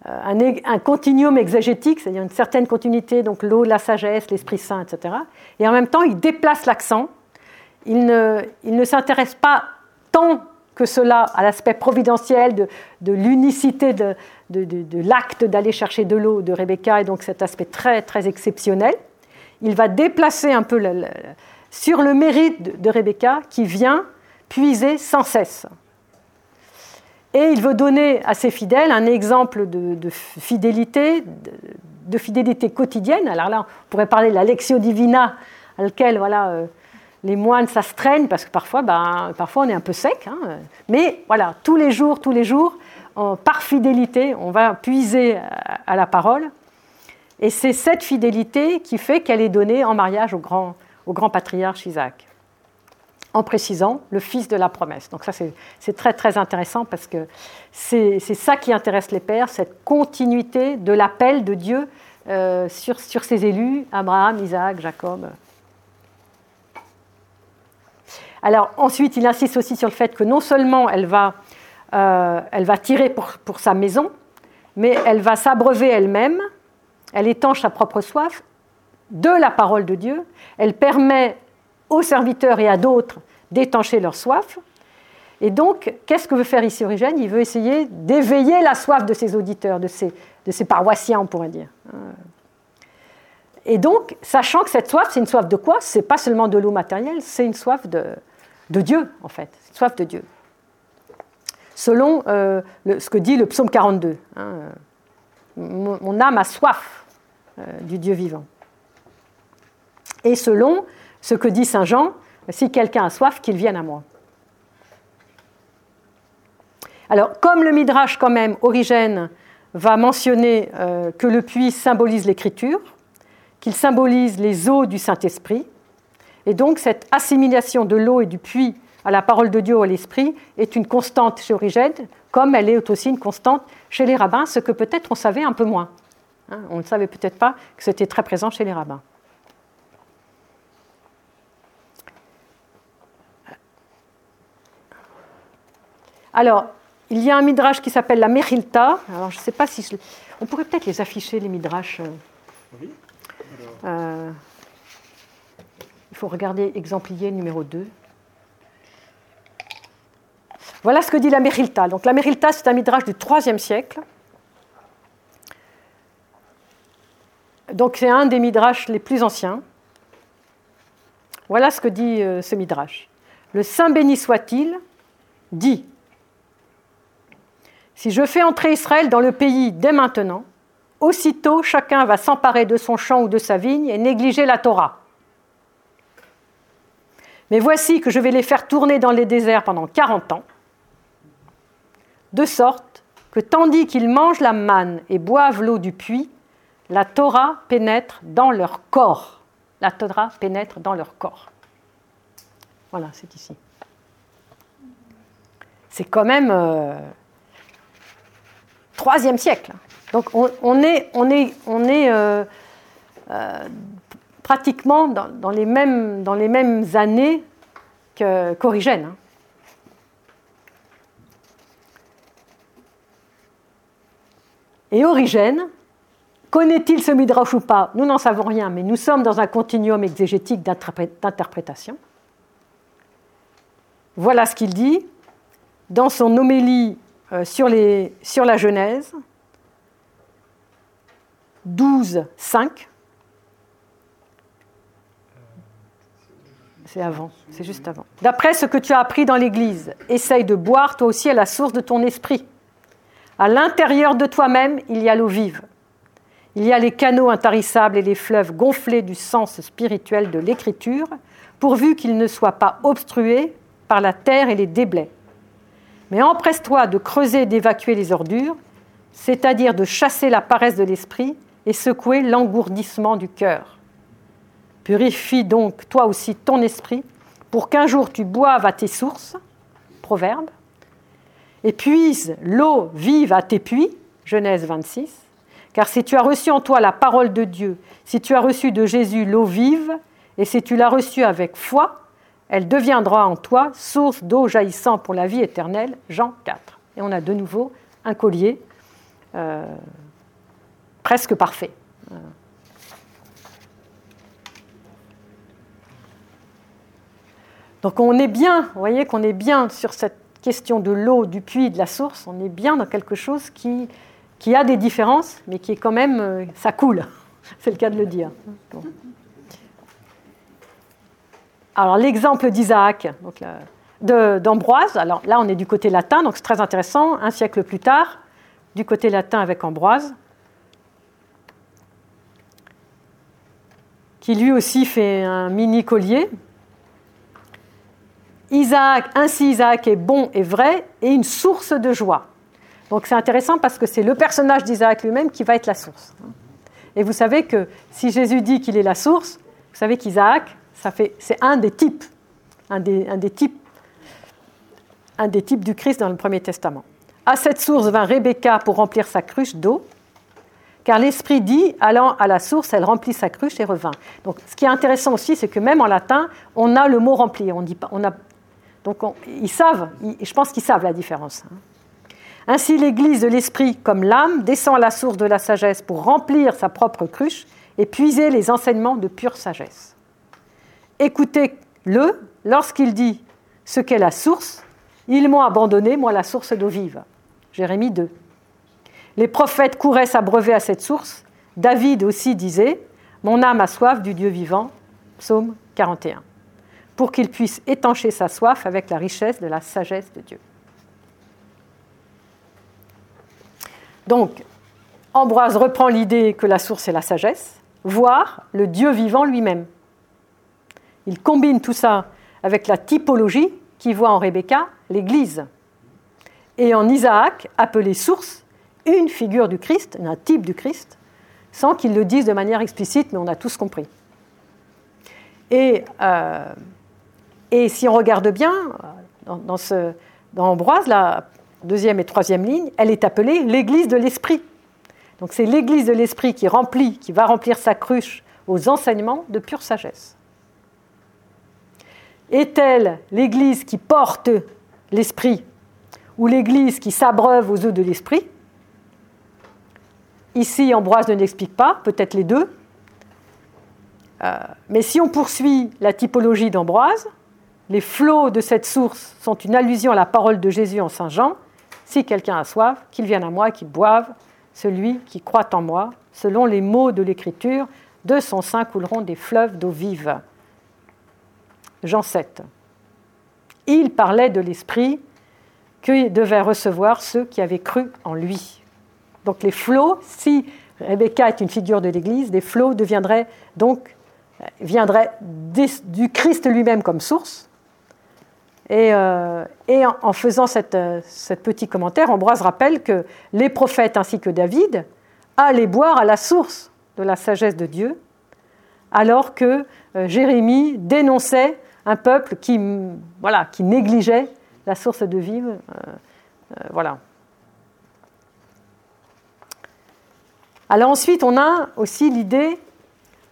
euh, un, continuum exégétique, c'est-à-dire une certaine continuité, donc l'eau, la sagesse, l'Esprit Saint, etc. Et en même temps, il déplace l'accent. Il ne, il ne s'intéresse pas tant que cela à l'aspect providentiel de, l'unicité de l'acte d'aller chercher de l'eau de Rebecca, et donc cet aspect très, très exceptionnel. Il va déplacer un peu sur le mérite de Rebecca qui vient puiser sans cesse. Et il veut donner à ses fidèles un exemple de, fidélité, de, fidélité quotidienne. Alors là, on pourrait parler de la lectio divina, à laquelle voilà, euh, les moines s'astreignent, parce que parfois, ben, parfois on est un peu sec. Hein. mais voilà, tous les jours, tous les jours, par fidélité, on va puiser à, la parole. Et c'est cette fidélité qui fait qu'elle est donnée en mariage au grand, au grand patriarche Isaac en précisant le fils de la promesse. Donc ça, c'est très très intéressant parce que c'est ça qui intéresse les pères, cette continuité de l'appel de Dieu euh, sur, sur ses élus, Abraham, Isaac, Jacob. Alors ensuite, il insiste aussi sur le fait que non seulement elle va, euh, tirer pour, pour sa maison, mais elle va s'abreuver elle-même, elle étanche sa propre soif de la parole de Dieu, elle permet aux serviteurs et à d'autres d'étancher leur soif. Et donc, qu'est-ce que veut faire ici Origène? Il veut essayer d'éveiller la soif de ses auditeurs, de ses, de ses paroissiens, on pourrait dire. Et donc, sachant que cette soif, c'est une soif de quoi? C'est pas seulement de l'eau matérielle, c'est une soif de, de, Dieu, en fait. Une soif de Dieu. Selon euh, ce que dit le psaume 42. Hein, mon, âme a soif euh, du Dieu vivant. Et selon ce que dit Saint Jean, si quelqu'un a soif, qu'il vienne à moi. Alors, comme le Midrash, quand même, Origène va mentionner euh, que le puits symbolise l'écriture, qu'il symbolise les eaux du Saint-Esprit, et donc cette assimilation de l'eau et du puits à la parole de Dieu ou à l'Esprit est une constante chez Origène, comme elle est aussi une constante chez les rabbins, ce que peut-être on savait un peu moins. Hein. on ne savait peut-être pas que c'était très présent chez les rabbins. Alors, il y a un midrash qui s'appelle la Mechilta. Alors, je ne sais pas si. On pourrait peut-être les afficher, les midrash. Euh. Oui. Euh, faut regarder exemplier numéro 2. Voilà ce que dit la Mechilta. Donc, la Mechilta, c'est un midrash du IIIe siècle. Donc, c'est un des midrash les plus anciens. Voilà ce que dit euh, ce midrash. Le Saint béni soit-il dit si je fais entrer Israël dans le pays dès maintenant, aussitôt chacun va s'emparer de son champ ou de sa vigne et négliger la Torah. Mais voici que je vais les faire tourner dans les déserts pendant 40 ans, de sorte que tandis qu'ils mangent la manne et boivent l'eau du puits, la Torah pénètre dans leur corps. La Torah pénètre dans leur corps. Voilà, c'est ici. C'est quand même euh, troisième siècle. Donc on, est, euh, euh, pratiquement dans, les mêmes, années qu'Origène. Hein. Et Origène, connaît-il ce Midrash ou pas? Nous n'en savons rien, mais nous sommes dans un continuum exégétique d'interprétation. Voilà ce qu'il dit dans son homélie euh, sur, sur la Genèse, 12, 5. C'est avant, c'est juste avant. D'après ce que tu as appris dans l'Église, essaye de boire toi aussi à la source de ton esprit. À l'intérieur de toi-même, il y a l'eau vive. Il y a les canaux intarissables et les fleuves gonflés du sens spirituel de l'Écriture, pourvu qu'ils ne soient pas obstrués par la terre et les déblais. Mais empresse-toi de creuser et d'évacuer les ordures, c'est-à-dire de chasser la paresse de l'esprit et secouer l'engourdissement du cœur. Purifie donc toi aussi ton esprit pour qu'un jour tu boives à tes sources, Proverbe, et puise l'eau vive à tes puits, Genèse 26, car si tu as reçu en toi la parole de Dieu, si tu as reçu de Jésus l'eau vive, et si tu l'as reçue avec foi, elle deviendra en toi source d'eau jaillissant pour la vie éternelle. Jean 4. Et on a de nouveau un collier euh, presque parfait. Donc on est bien, vous voyez qu'on est bien sur cette question de l'eau, du puits, de la source, on est bien dans quelque chose qui, a des différences, mais qui est quand même, euh, ça coule, c'est le cas de le dire. Alors l'exemple d'Isaac, d'Ambroise, alors là on est du côté latin, donc c'est très intéressant, un siècle plus tard, du côté latin avec Ambroise, qui lui aussi fait un mini collier. Isaac, ainsi Isaac est bon et vrai et une source de joie. Donc c'est intéressant parce que c'est le personnage d'Isaac lui-même qui va être la source. Et vous savez que si Jésus dit qu'il est la source, vous savez qu'Isaac, c'est un des types, un des, types, un des types du Christ dans le Premier Testament. À cette source vint Rebecca pour remplir sa cruche d'eau, car l'Esprit dit, allant à la source, elle remplit sa cruche et revint. Donc, ce qui est intéressant aussi, c'est que même en latin, on a le mot remplir. On pas, on donc, ils savent, je pense qu'ils savent la différence. Hein. Ainsi, l'Église de l'Esprit, comme l'âme, descend à la source de la sagesse pour remplir sa propre cruche et puiser les enseignements de pure sagesse. Écoutez-le lorsqu'il dit ce qu'est la source. Ils m'ont abandonné, moi, la source d'eau vive. Jérémie 2. Les prophètes couraient s'abreuver à cette source. David aussi disait Mon âme a soif du Dieu vivant. Psaume 41. Pour qu'il puisse étancher sa soif avec la richesse de la sagesse de Dieu. Donc, Ambroise reprend l'idée que la source est la sagesse, voire le Dieu vivant lui-même. Il combine tout ça avec la typologie qui voit en Rebecca l'Église. Et en Isaac, appelé source, une figure du Christ, un type du Christ, sans qu'il le dise de manière explicite, mais on a tous compris. Et, euh, et si on regarde bien, dans, Ambroise, là deuxième et troisième ligne, elle est appelée l'Église de l'Esprit. Donc c'est l'Église de l'Esprit qui remplit, qui va remplir sa cruche aux enseignements de pure sagesse. Est-elle l'Église qui porte l'Esprit ou l'Église qui s'abreuve aux eaux de l'Esprit? Ici, Ambroise ne l'explique pas, peut-être les deux. Euh, mais si on poursuit la typologie d'Ambroise, les flots de cette source sont une allusion à la parole de Jésus en Saint Jean, si quelqu'un a soif, qu'il vienne à moi qu'il boive, celui qui croit en moi, selon les mots de l'Écriture, de son sein couleront des fleuves d'eau vive. Jean 7. Il parlait de l'Esprit que devaient recevoir ceux qui avaient cru en lui. Donc les flots, si Rebecca est une figure de l'Église, les flots deviendraient donc viendraient du Christ lui-même comme source, et, euh, en, faisant cette, euh, petit commentaire, Ambroise rappelle que les prophètes ainsi que David allaient boire à la source de la sagesse de Dieu, alors que euh, Jérémie dénonçait un peuple qui, voilà, qui négligeait la source de vie. voilà. Alors ensuite, on a aussi l'idée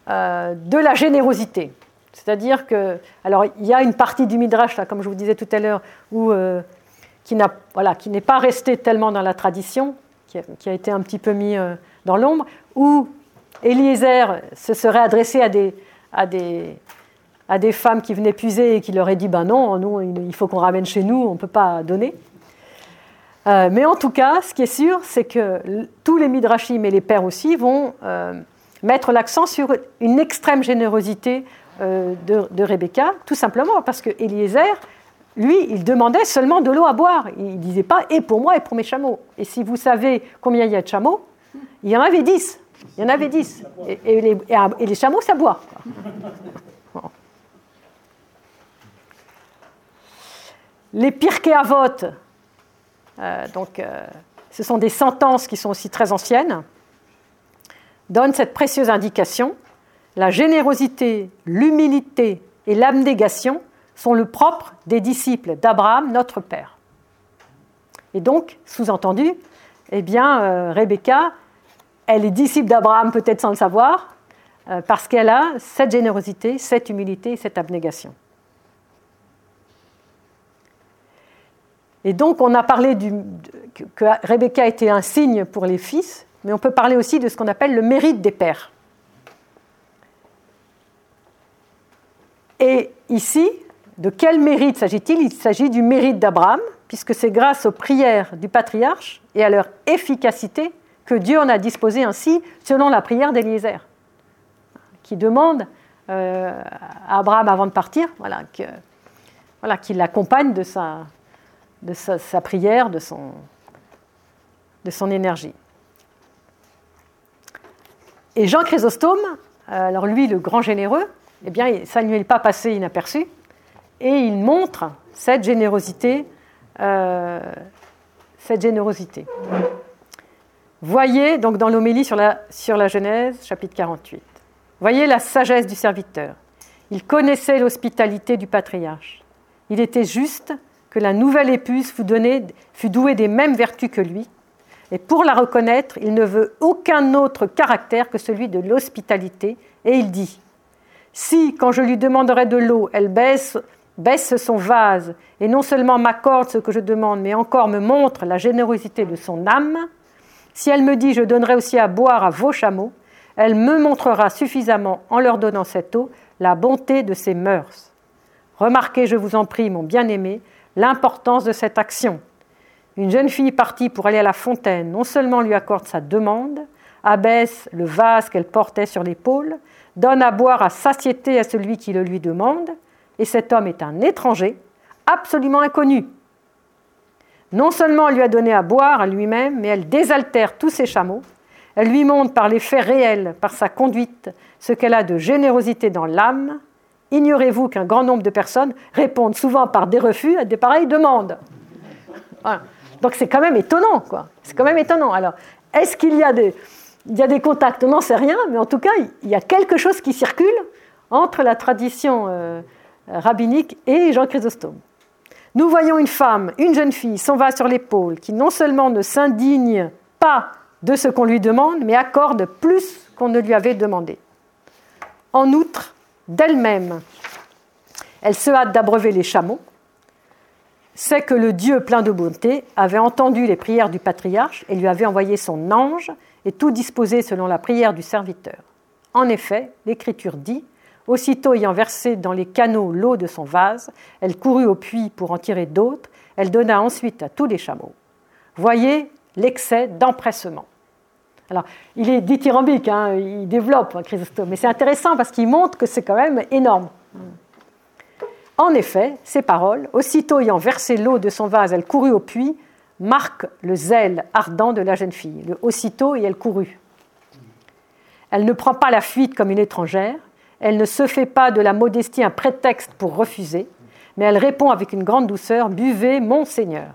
de la générosité. C'est-à-dire que, alors il y a une partie du midrash, là, comme je vous disais tout à l'heure, euh, qui, n'est pas resté tellement dans la tradition, qui a, été un petit peu mis euh, dans l'ombre, où Eliezer se serait adressé à des, à des, à des femmes qui venaient puiser et qui leur ait dit, ben non, nous, il faut qu'on ramène chez nous, on ne peut pas donner. Euh, mais en tout cas, ce qui est sûr, c'est que tous les midrashim et les pères aussi vont mettre l'accent sur une extrême générosité euh, de, Rebecca, tout simplement parce que Eliezer, lui, il demandait seulement de l'eau à boire. Il ne disait pas et pour moi et pour mes chameaux. Et si vous savez combien il y a de chameaux, il y en avait dix. Il y en avait dix. Et, les, chameaux, ça boit. Les Pirkei Avot, donc ce sont des sentences qui sont aussi très anciennes, donnent cette précieuse indication. La générosité, l'humilité et l'abnégation sont le propre des disciples d'Abraham, notre Père. Et donc, sous-entendu, eh bien, euh, Rebecca, elle est disciple d'Abraham peut-être sans le savoir, euh, parce qu'elle a cette générosité, cette humilité, cette abnégation. Et donc, on a parlé que Rebecca était un signe pour les fils, mais on peut parler aussi de ce qu'on appelle le mérite des pères. Et ici, de quel mérite s'agit-il? Il s'agit du mérite d'Abraham, puisque c'est grâce aux prières du patriarche et à leur efficacité que Dieu en a disposé ainsi, selon la prière d'Éliézer, qui demande euh, à Abraham avant de partir, voilà, qu'il l'accompagne de, sa, prière, de son, de son énergie. Et Jean Chrysostome, euh, alors lui, le grand généreux, eh bien, ça ne lui est pas passé inaperçu, et il montre cette générosité euh. Voyez donc dans l'homélie sur la, sur la Genèse, chapitre 48. Voyez la sagesse du serviteur. Il connaissait l'hospitalité du patriarche. Il était juste que la nouvelle épouse fût, fût douée des mêmes vertus que lui. Et pour la reconnaître, il ne veut aucun autre caractère que celui de l'hospitalité. Et il dit Si, quand je lui demanderai de l'eau, elle baisse son vase et non seulement m'accorde ce que je demande, mais encore me montre la générosité de son âme, si elle me dit je donnerai aussi à boire à vos chameaux, elle me montrera suffisamment en leur donnant cette eau la bonté de ses mœurs. Remarquez, je vous en prie, mon bien-aimé, l'importance de cette action. Une jeune fille partie pour aller à la fontaine non seulement lui accorde sa demande, abaisse le vase qu'elle portait sur l'épaule, donne à boire à satiété à celui qui le lui demande, et cet homme est un étranger, absolument inconnu. Non seulement elle lui a donné à boire à lui-même, mais elle désaltère tous ses chameaux. Elle lui montre par les faits réels, par sa conduite, ce qu'elle a de générosité dans l'âme. Ignorez-vous qu'un grand nombre de personnes répondent souvent par des refus à des pareilles demandes Donc c'est quand même étonnant, quoi. C'est quand même étonnant. Alors, est-ce qu'il y a des, il y a des contacts On n'en sait rien, mais en tout cas, il y a quelque chose qui circule entre la tradition euh, rabbinique et Jean Chrysostome. Nous voyons une femme, une jeune fille, s'en va sur l'épaule, qui non seulement ne s'indigne pas de ce qu'on lui demande, mais accorde plus qu'on ne lui avait demandé. En outre, d'elle-même, elle se hâte d'abreuver les chameaux, c'est que le Dieu plein de bonté avait entendu les prières du patriarche et lui avait envoyé son ange et tout disposé selon la prière du serviteur. En effet, l'Écriture dit Aussitôt ayant versé dans les canaux l'eau de son vase, elle courut au puits pour en tirer d'autres. Elle donna ensuite à tous les chameaux. Voyez l'excès d'empressement. Alors, il est dithyrambique, hein, il développe hein, Chrysostome, mais c'est intéressant parce qu'il montre que c'est quand même énorme. En effet, ces paroles, aussitôt ayant versé l'eau de son vase, elle courut au puits, marquent le zèle ardent de la jeune fille. Le aussitôt et elle courut. Elle ne prend pas la fuite comme une étrangère, elle ne se fait pas de la modestie un prétexte pour refuser, mais elle répond avec une grande douceur Buvez, mon Seigneur.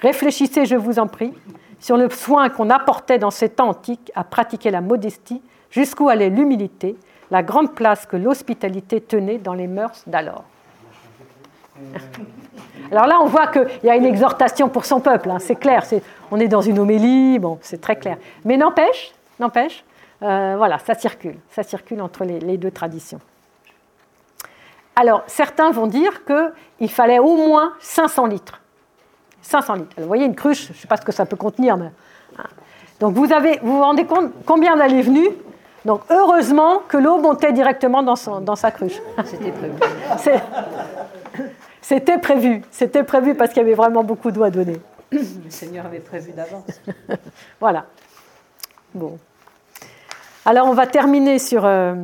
Réfléchissez, je vous en prie, sur le soin qu'on apportait dans ces temps antiques à pratiquer la modestie, jusqu'où allait l'humilité, la grande place que l'hospitalité tenait dans les mœurs d'alors. Alors là, on voit qu'il y a une exhortation pour son peuple, hein, c'est clair, on est dans une homélie, bon, c'est très clair. Mais n'empêche, n'empêche, euh, voilà, ça circule, ça circule entre les, deux traditions. Alors, certains vont dire qu'il fallait au moins 500 litres. 500 litres. vous voyez, une cruche, je ne sais pas ce que ça peut contenir, mais... Hein. Donc, vous, avez, vous vous rendez compte combien d'allées venues Donc, heureusement que l'eau montait directement dans, dans sa cruche. C'était prévu. C'était prévu. C'était prévu parce qu'il y avait vraiment beaucoup d'eau à donner. Le Seigneur avait prévu d'avance. voilà. Bon. Alors on va terminer sur, euh,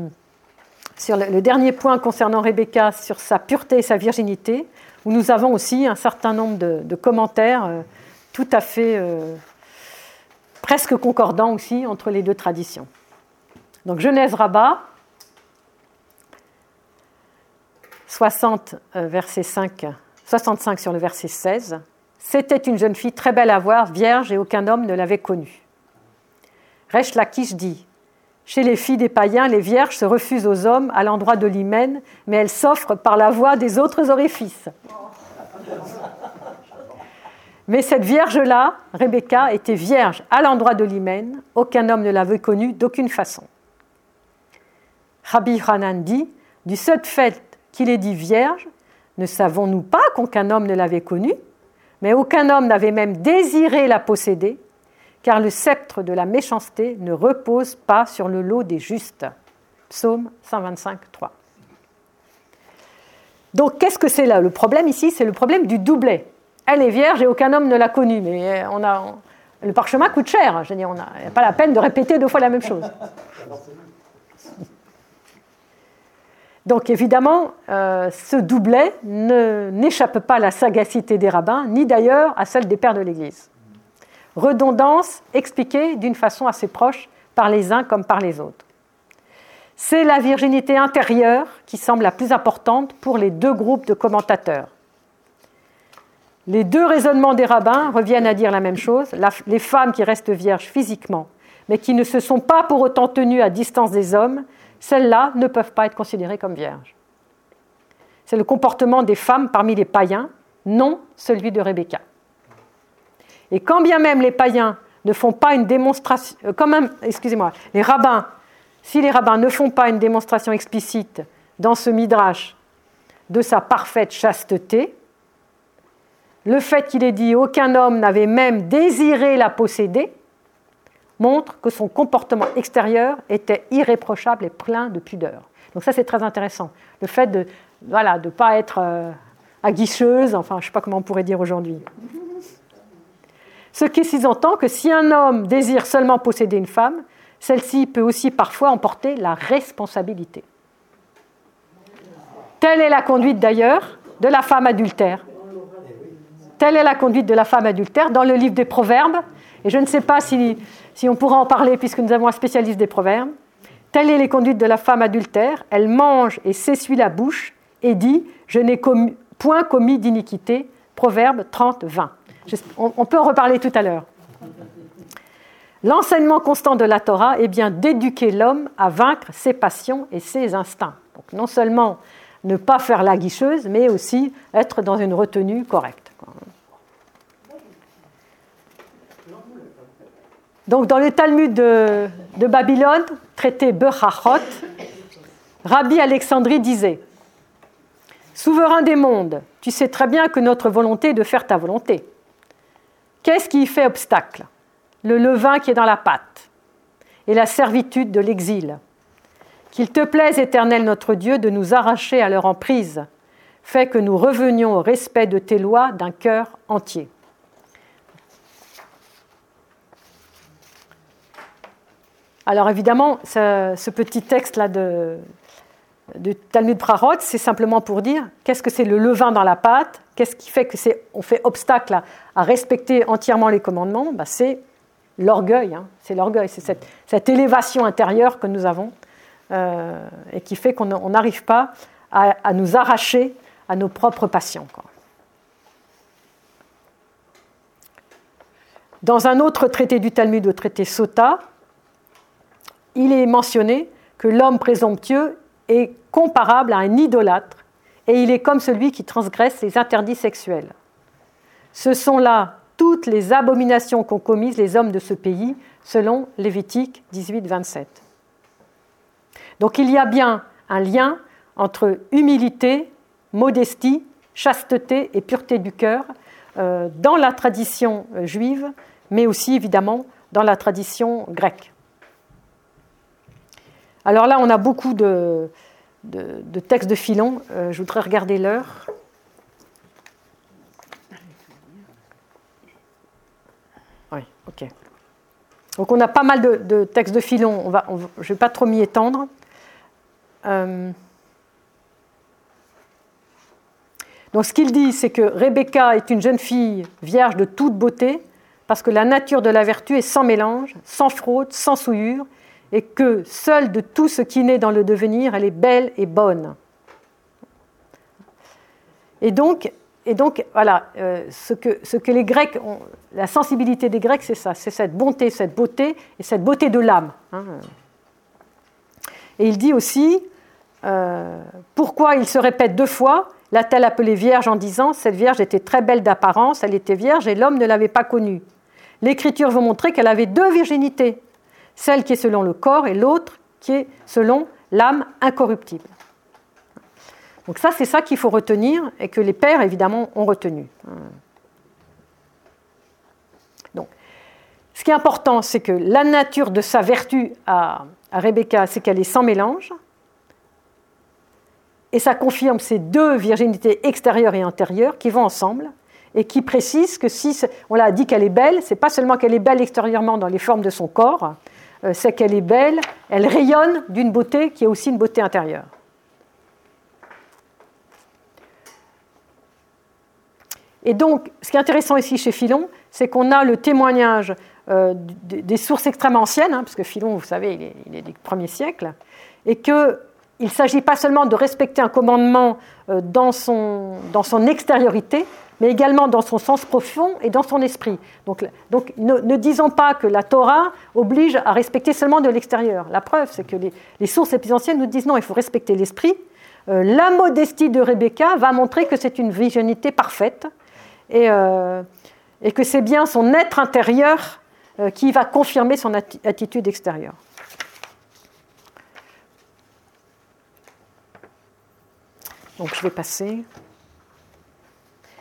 sur le, dernier point concernant Rebecca, sur sa pureté et sa virginité, où nous avons aussi un certain nombre de, commentaires euh, tout à fait euh, presque concordants aussi entre les deux traditions. Donc Genèse Rabat, 60 verset 5, 65 sur le verset 16. C'était une jeune fille très belle à voir, vierge, et aucun homme ne l'avait connue. Resh Lakish dit Chez les filles des païens, les vierges se refusent aux hommes à l'endroit de l'hymen, mais elles s'offrent par la voie des autres orifices. Mais cette vierge-là, Rebecca, était vierge à l'endroit de l'hymen, aucun homme ne l'avait connue d'aucune façon. Rabbi Hanan dit Du seul fait qu'il est dit vierge, ne savons-nous pas qu'aucun homme ne l'avait connue mais aucun homme n'avait même désiré la posséder, car le sceptre de la méchanceté ne repose pas sur le lot des justes. Psaume 125, 3. Donc qu'est-ce que c'est là? Le problème ici, c'est le problème du doublet. Elle est vierge et aucun homme ne l'a connue, mais on a, le parchemin coûte cher. Je veux dire, on n'a pas la peine de répéter deux fois la même chose. Donc évidemment, euh, ce doublet n'échappe pas à la sagacité des rabbins, ni d'ailleurs à celle des pères de l'Église. Redondance expliquée d'une façon assez proche par les uns comme par les autres. C'est la virginité intérieure qui semble la plus importante pour les deux groupes de commentateurs. Les deux raisonnements des rabbins reviennent à dire la même chose. les femmes qui restent vierges physiquement, mais qui ne se sont pas pour autant tenues à distance des hommes, celles-là ne peuvent pas être considérées comme vierges. C'est le comportement des femmes parmi les païens, non celui de Rebecca. Et quand bien même les païens ne font pas une démonstration, euh, quand même, excusez-moi, les rabbins, si les rabbins ne font pas une démonstration explicite dans ce midrash de sa parfaite chasteté, le fait qu'il ait dit aucun homme n'avait même désiré la posséder, montre que son comportement extérieur était irréprochable et plein de pudeur. Donc ça, c'est très intéressant. Le fait de ne voilà, de pas être euh, aguicheuse, enfin, je ne sais pas comment on pourrait dire aujourd'hui. Ce qui s'entend que si un homme désire seulement posséder une femme, celle-ci peut aussi parfois emporter la responsabilité. Telle est la conduite d'ailleurs de la femme adultère. Telle est la conduite de la femme adultère dans le livre des Proverbes. Et je ne sais pas si si on pourra en parler puisque nous avons un spécialiste des proverbes. Telle est les conduites de la femme adultère. Elle mange et s'essuie la bouche et dit Je n'ai point commis d'iniquité. Proverbe 30, 20. On, peut en reparler tout à l'heure. L'enseignement constant de la Torah est bien d'éduquer l'homme à vaincre ses passions et ses instincts. Donc non seulement ne pas faire la guicheuse, mais aussi être dans une retenue correcte. Donc, dans le Talmud de, Babylone, traité Bechachot, Rabbi Alexandrie disait Souverain des mondes, tu sais très bien que notre volonté est de faire ta volonté. Qu'est-ce qui y fait obstacle? Le levain qui est dans la pâte et la servitude de l'exil. Qu'il te plaise, éternel notre Dieu, de nous arracher à leur emprise. Fais que nous revenions au respect de tes lois d'un cœur entier. Alors évidemment, ce, petit texte-là de, Talmud Prarot, c'est simplement pour dire qu'est-ce que c'est le levain dans la pâte, qu'est-ce qui fait que c'est on fait obstacle à, respecter entièrement les commandements, bah, c'est l'orgueil, hein. c'est l'orgueil, c'est cette, élévation intérieure que nous avons euh, et qui fait qu'on n'arrive pas à, nous arracher à nos propres passions. Dans un autre traité du Talmud, le traité Sota, il est mentionné que l'homme présomptueux est comparable à un idolâtre et il est comme celui qui transgresse les interdits sexuels. Ce sont là toutes les abominations qu'ont commises les hommes de ce pays, selon Lévitique 18-27. Donc il y a bien un lien entre humilité, modestie, chasteté et pureté du cœur euh, dans la tradition euh, juive, mais aussi évidemment dans la tradition grecque. Alors là, on a beaucoup de, textes de filon. Euh, je voudrais regarder l'heure. Oui, ok. Donc on a pas mal de, textes de filon. je ne vais pas trop m'y étendre. Euh, donc ce qu'il dit, c'est que Rebecca est une jeune fille vierge de toute beauté, parce que la nature de la vertu est sans mélange, sans fraude, sans souillure, et que seule de tout ce qui naît dans le devenir, elle est belle et bonne. Et donc, voilà, euh, ce, que, ce, que, les Grecs ont, la sensibilité des Grecs, c'est ça, c'est cette bonté, cette beauté, et cette beauté de l'âme. Hein. Et il dit aussi, euh, pourquoi il se répète deux fois, l'a-t-elle appelée vierge en disant, cette vierge était très belle d'apparence, elle était vierge et l'homme ne l'avait pas connue. L'Écriture veut montrer qu'elle avait deux virginités, celle qui est selon le corps et l'autre qui est selon l'âme incorruptible. Donc ça, c'est ça qu'il faut retenir et que les pères, évidemment, ont retenu. Donc, ce qui est important, c'est que la nature de sa vertu à, Rebecca, c'est qu'elle est sans mélange. Et ça confirme ces deux virginités extérieures et intérieures qui vont ensemble et qui précisent que si on l'a dit qu'elle est belle, c'est pas seulement qu'elle est belle extérieurement dans les formes de son corps, c'est qu'elle est belle, elle rayonne d'une beauté qui est aussi une beauté intérieure. Et donc, ce qui est intéressant ici chez Philon, c'est qu'on a le témoignage euh, des sources extrêmement anciennes, hein, parce que Philon, vous savez, il est, du premier siècle, et qu'il ne s'agit pas seulement de respecter un commandement euh, dans son extériorité, mais également dans son sens profond et dans son esprit. Donc, donc ne, disons pas que la Torah oblige à respecter seulement de l'extérieur. La preuve, c'est que les, sources les plus anciennes nous disent non, il faut respecter l'esprit. Euh, la modestie de Rebecca va montrer que c'est une virginité parfaite, euh, et, que c'est bien son être intérieur euh, qui va confirmer son attitude extérieure. Donc je vais passer.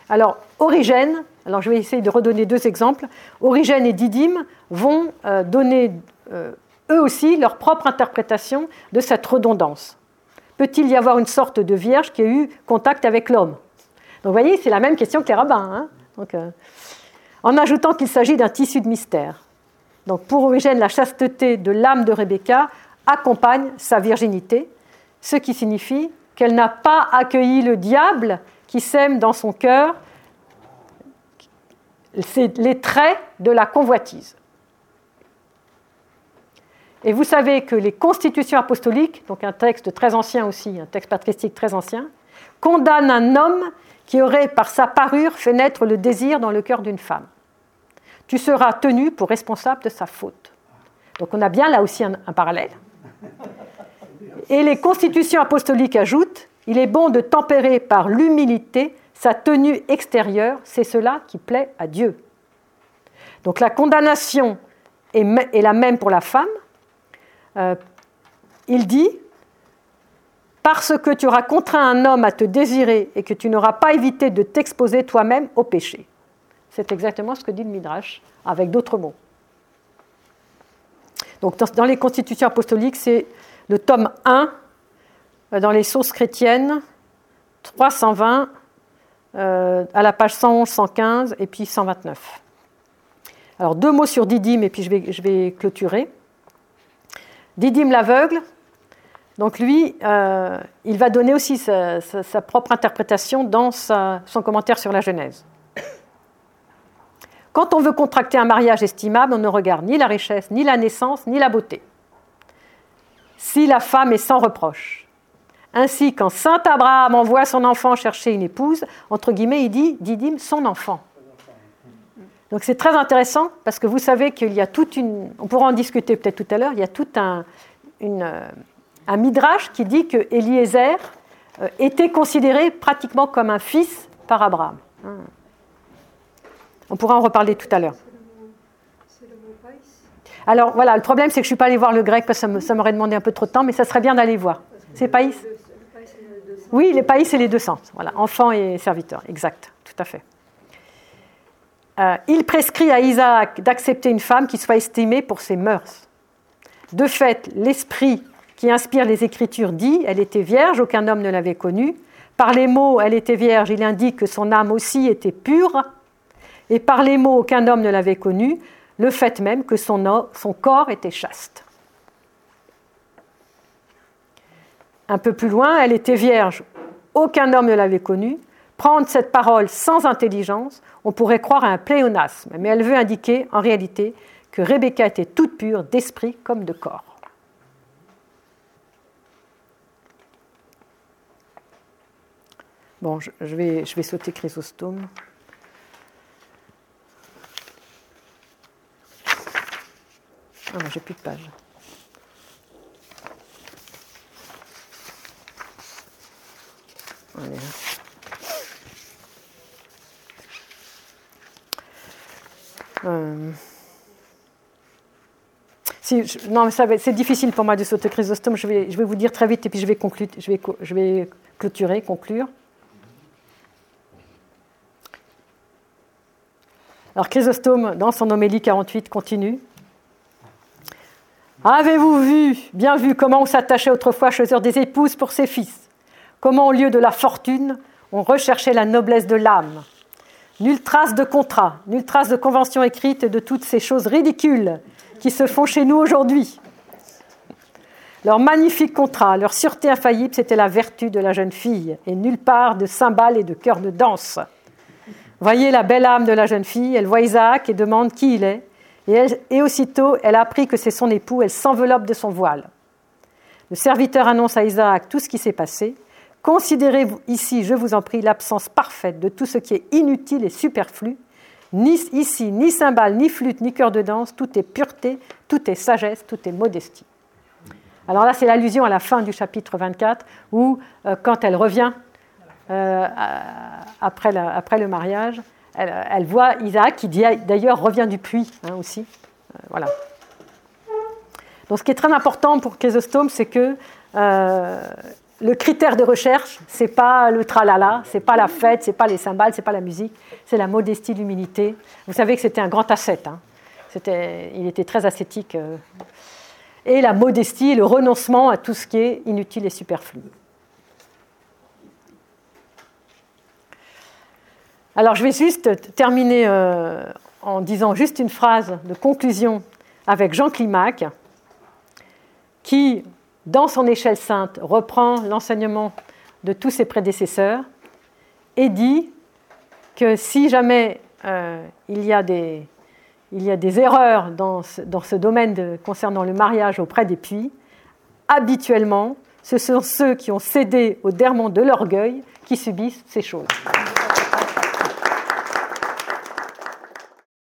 Alors, Origène, alors je vais essayer de redonner deux exemples. Origène et Didyme vont euh, donner eux aussi leur propre interprétation de cette redondance. Peut-il y avoir une sorte de vierge qui a eu contact avec l'homme? Donc vous voyez, c'est la même question que les rabbins. Hein. Euh, en ajoutant qu'il s'agit d'un tissu de mystère. Donc pour Origène, la chasteté de l'âme de Rebecca accompagne sa virginité, ce qui signifie qu'elle n'a pas accueilli le diable qui sème dans son cœur les traits de la convoitise. Et vous savez que les constitutions apostoliques, donc un texte très ancien aussi, un texte patristique très ancien, condamnent un homme qui aurait par sa parure fait naître le désir dans le cœur d'une femme. Tu seras tenu pour responsable de sa faute. Donc on a bien là aussi un, parallèle. Et les constitutions apostoliques ajoutent, il est bon de tempérer par l'humilité sa tenue extérieure, c'est cela qui plaît à Dieu. Donc la condamnation est, la même pour la femme. Euh, il dit, parce que tu auras contraint un homme à te désirer et que tu n'auras pas évité de t'exposer toi-même au péché. C'est exactement ce que dit le Midrash, avec d'autres mots. Donc dans les constitutions apostoliques, c'est le tome 1, euh, dans les sources chrétiennes, 320, euh, à la page 111, 115 et puis 129. Alors deux mots sur Didyme et puis je vais, je vais clôturer. Didyme l'aveugle, donc lui, euh, il va donner aussi sa, propre interprétation dans son commentaire sur la Genèse. Quand on veut contracter un mariage estimable, on ne regarde ni la richesse, ni la naissance, ni la beauté. Si la femme est sans reproche. Ainsi, quand Saint Abraham envoie son enfant chercher une épouse, entre guillemets, il dit, dit son enfant. Donc c'est très intéressant parce que vous savez qu'il y a toute une, on pourra en discuter peut-être tout à l'heure, il y a toute un, un midrash qui dit que Eliezer euh, était considéré pratiquement comme un fils par Abraham. On pourra en reparler tout à l'heure. Alors voilà, le problème c'est que je ne suis pas allé voir le grec parce que ça m'aurait demandé un peu trop de temps, mais ça serait bien d'aller voir. C'est païs? Oui, les païs, c'est les deux sens. Voilà, enfant et serviteur, exact, tout à fait. Euh, il prescrit à Isaac d'accepter une femme qui soit estimée pour ses mœurs. De fait, l'esprit qui inspire les Écritures dit Elle était vierge, aucun homme ne l'avait connue. Par les mots Elle était vierge, il indique que son âme aussi était pure. Et par les mots Aucun homme ne l'avait connue, le fait même que son corps était chaste. Un peu plus loin, elle était vierge, aucun homme ne l'avait connue. Prendre cette parole sans intelligence, on pourrait croire à un pléonasme, mais elle veut indiquer en réalité que Rebecca était toute pure d'esprit comme de corps. Bon, je, vais, sauter Chrysostome. Ah j'ai plus de page. Euh. Non, mais c'est difficile pour moi de sauter Chrysostome. Je vais, vous dire très vite et puis je vais, conclure, je vais, je vais clôturer, conclure. Alors Chrysostome, dans son homélie 48, continue. Avez-vous vu, bien vu, comment on s'attachait autrefois à choisir des épouses pour ses fils? Comment, au lieu de la fortune, on recherchait la noblesse de l'âme? Nulle trace de contrat, nulle trace de convention écrite de toutes ces choses ridicules qui se font chez nous aujourd'hui. Leur magnifique contrat, leur sûreté infaillible, c'était la vertu de la jeune fille, et nulle part de cymbales et de chœurs de danse. Voyez la belle âme de la jeune fille, elle voit Isaac et demande qui il est, et, aussitôt, elle a appris que c'est son époux, elle s'enveloppe de son voile. Le serviteur annonce à Isaac tout ce qui s'est passé. Considérez ici, je vous en prie, l'absence parfaite de tout ce qui est inutile et superflu. Ni ici, ni cymbale, ni flûte, ni cœur de danse, tout est pureté, tout est sagesse, tout est modestie. Alors là, c'est l'allusion à la fin du chapitre 24, où euh, quand elle revient euh, après, le mariage, elle, voit Isaac qui d'ailleurs revient du puits hein, aussi. Euh, voilà. Donc ce qui est très important pour Chrysostome, c'est que le critère de recherche, c'est pas le tralala, c'est pas la fête, c'est pas les cymbales, c'est pas la musique, c'est la modestie, l'humilité. Vous savez que c'était un grand ascète. Hein. il était très ascétique. Euh, et la modestie, le renoncement à tout ce qui est inutile et superflu. Alors je vais juste terminer euh, en disant juste une phrase de conclusion avec Jean Climac, qui, dans son échelle sainte, reprend l'enseignement de tous ses prédécesseurs et dit que si jamais euh, il, y a des, erreurs dans ce, domaine concernant le mariage auprès des puits, habituellement, ce sont ceux qui ont cédé au dermont de l'orgueil qui subissent ces choses.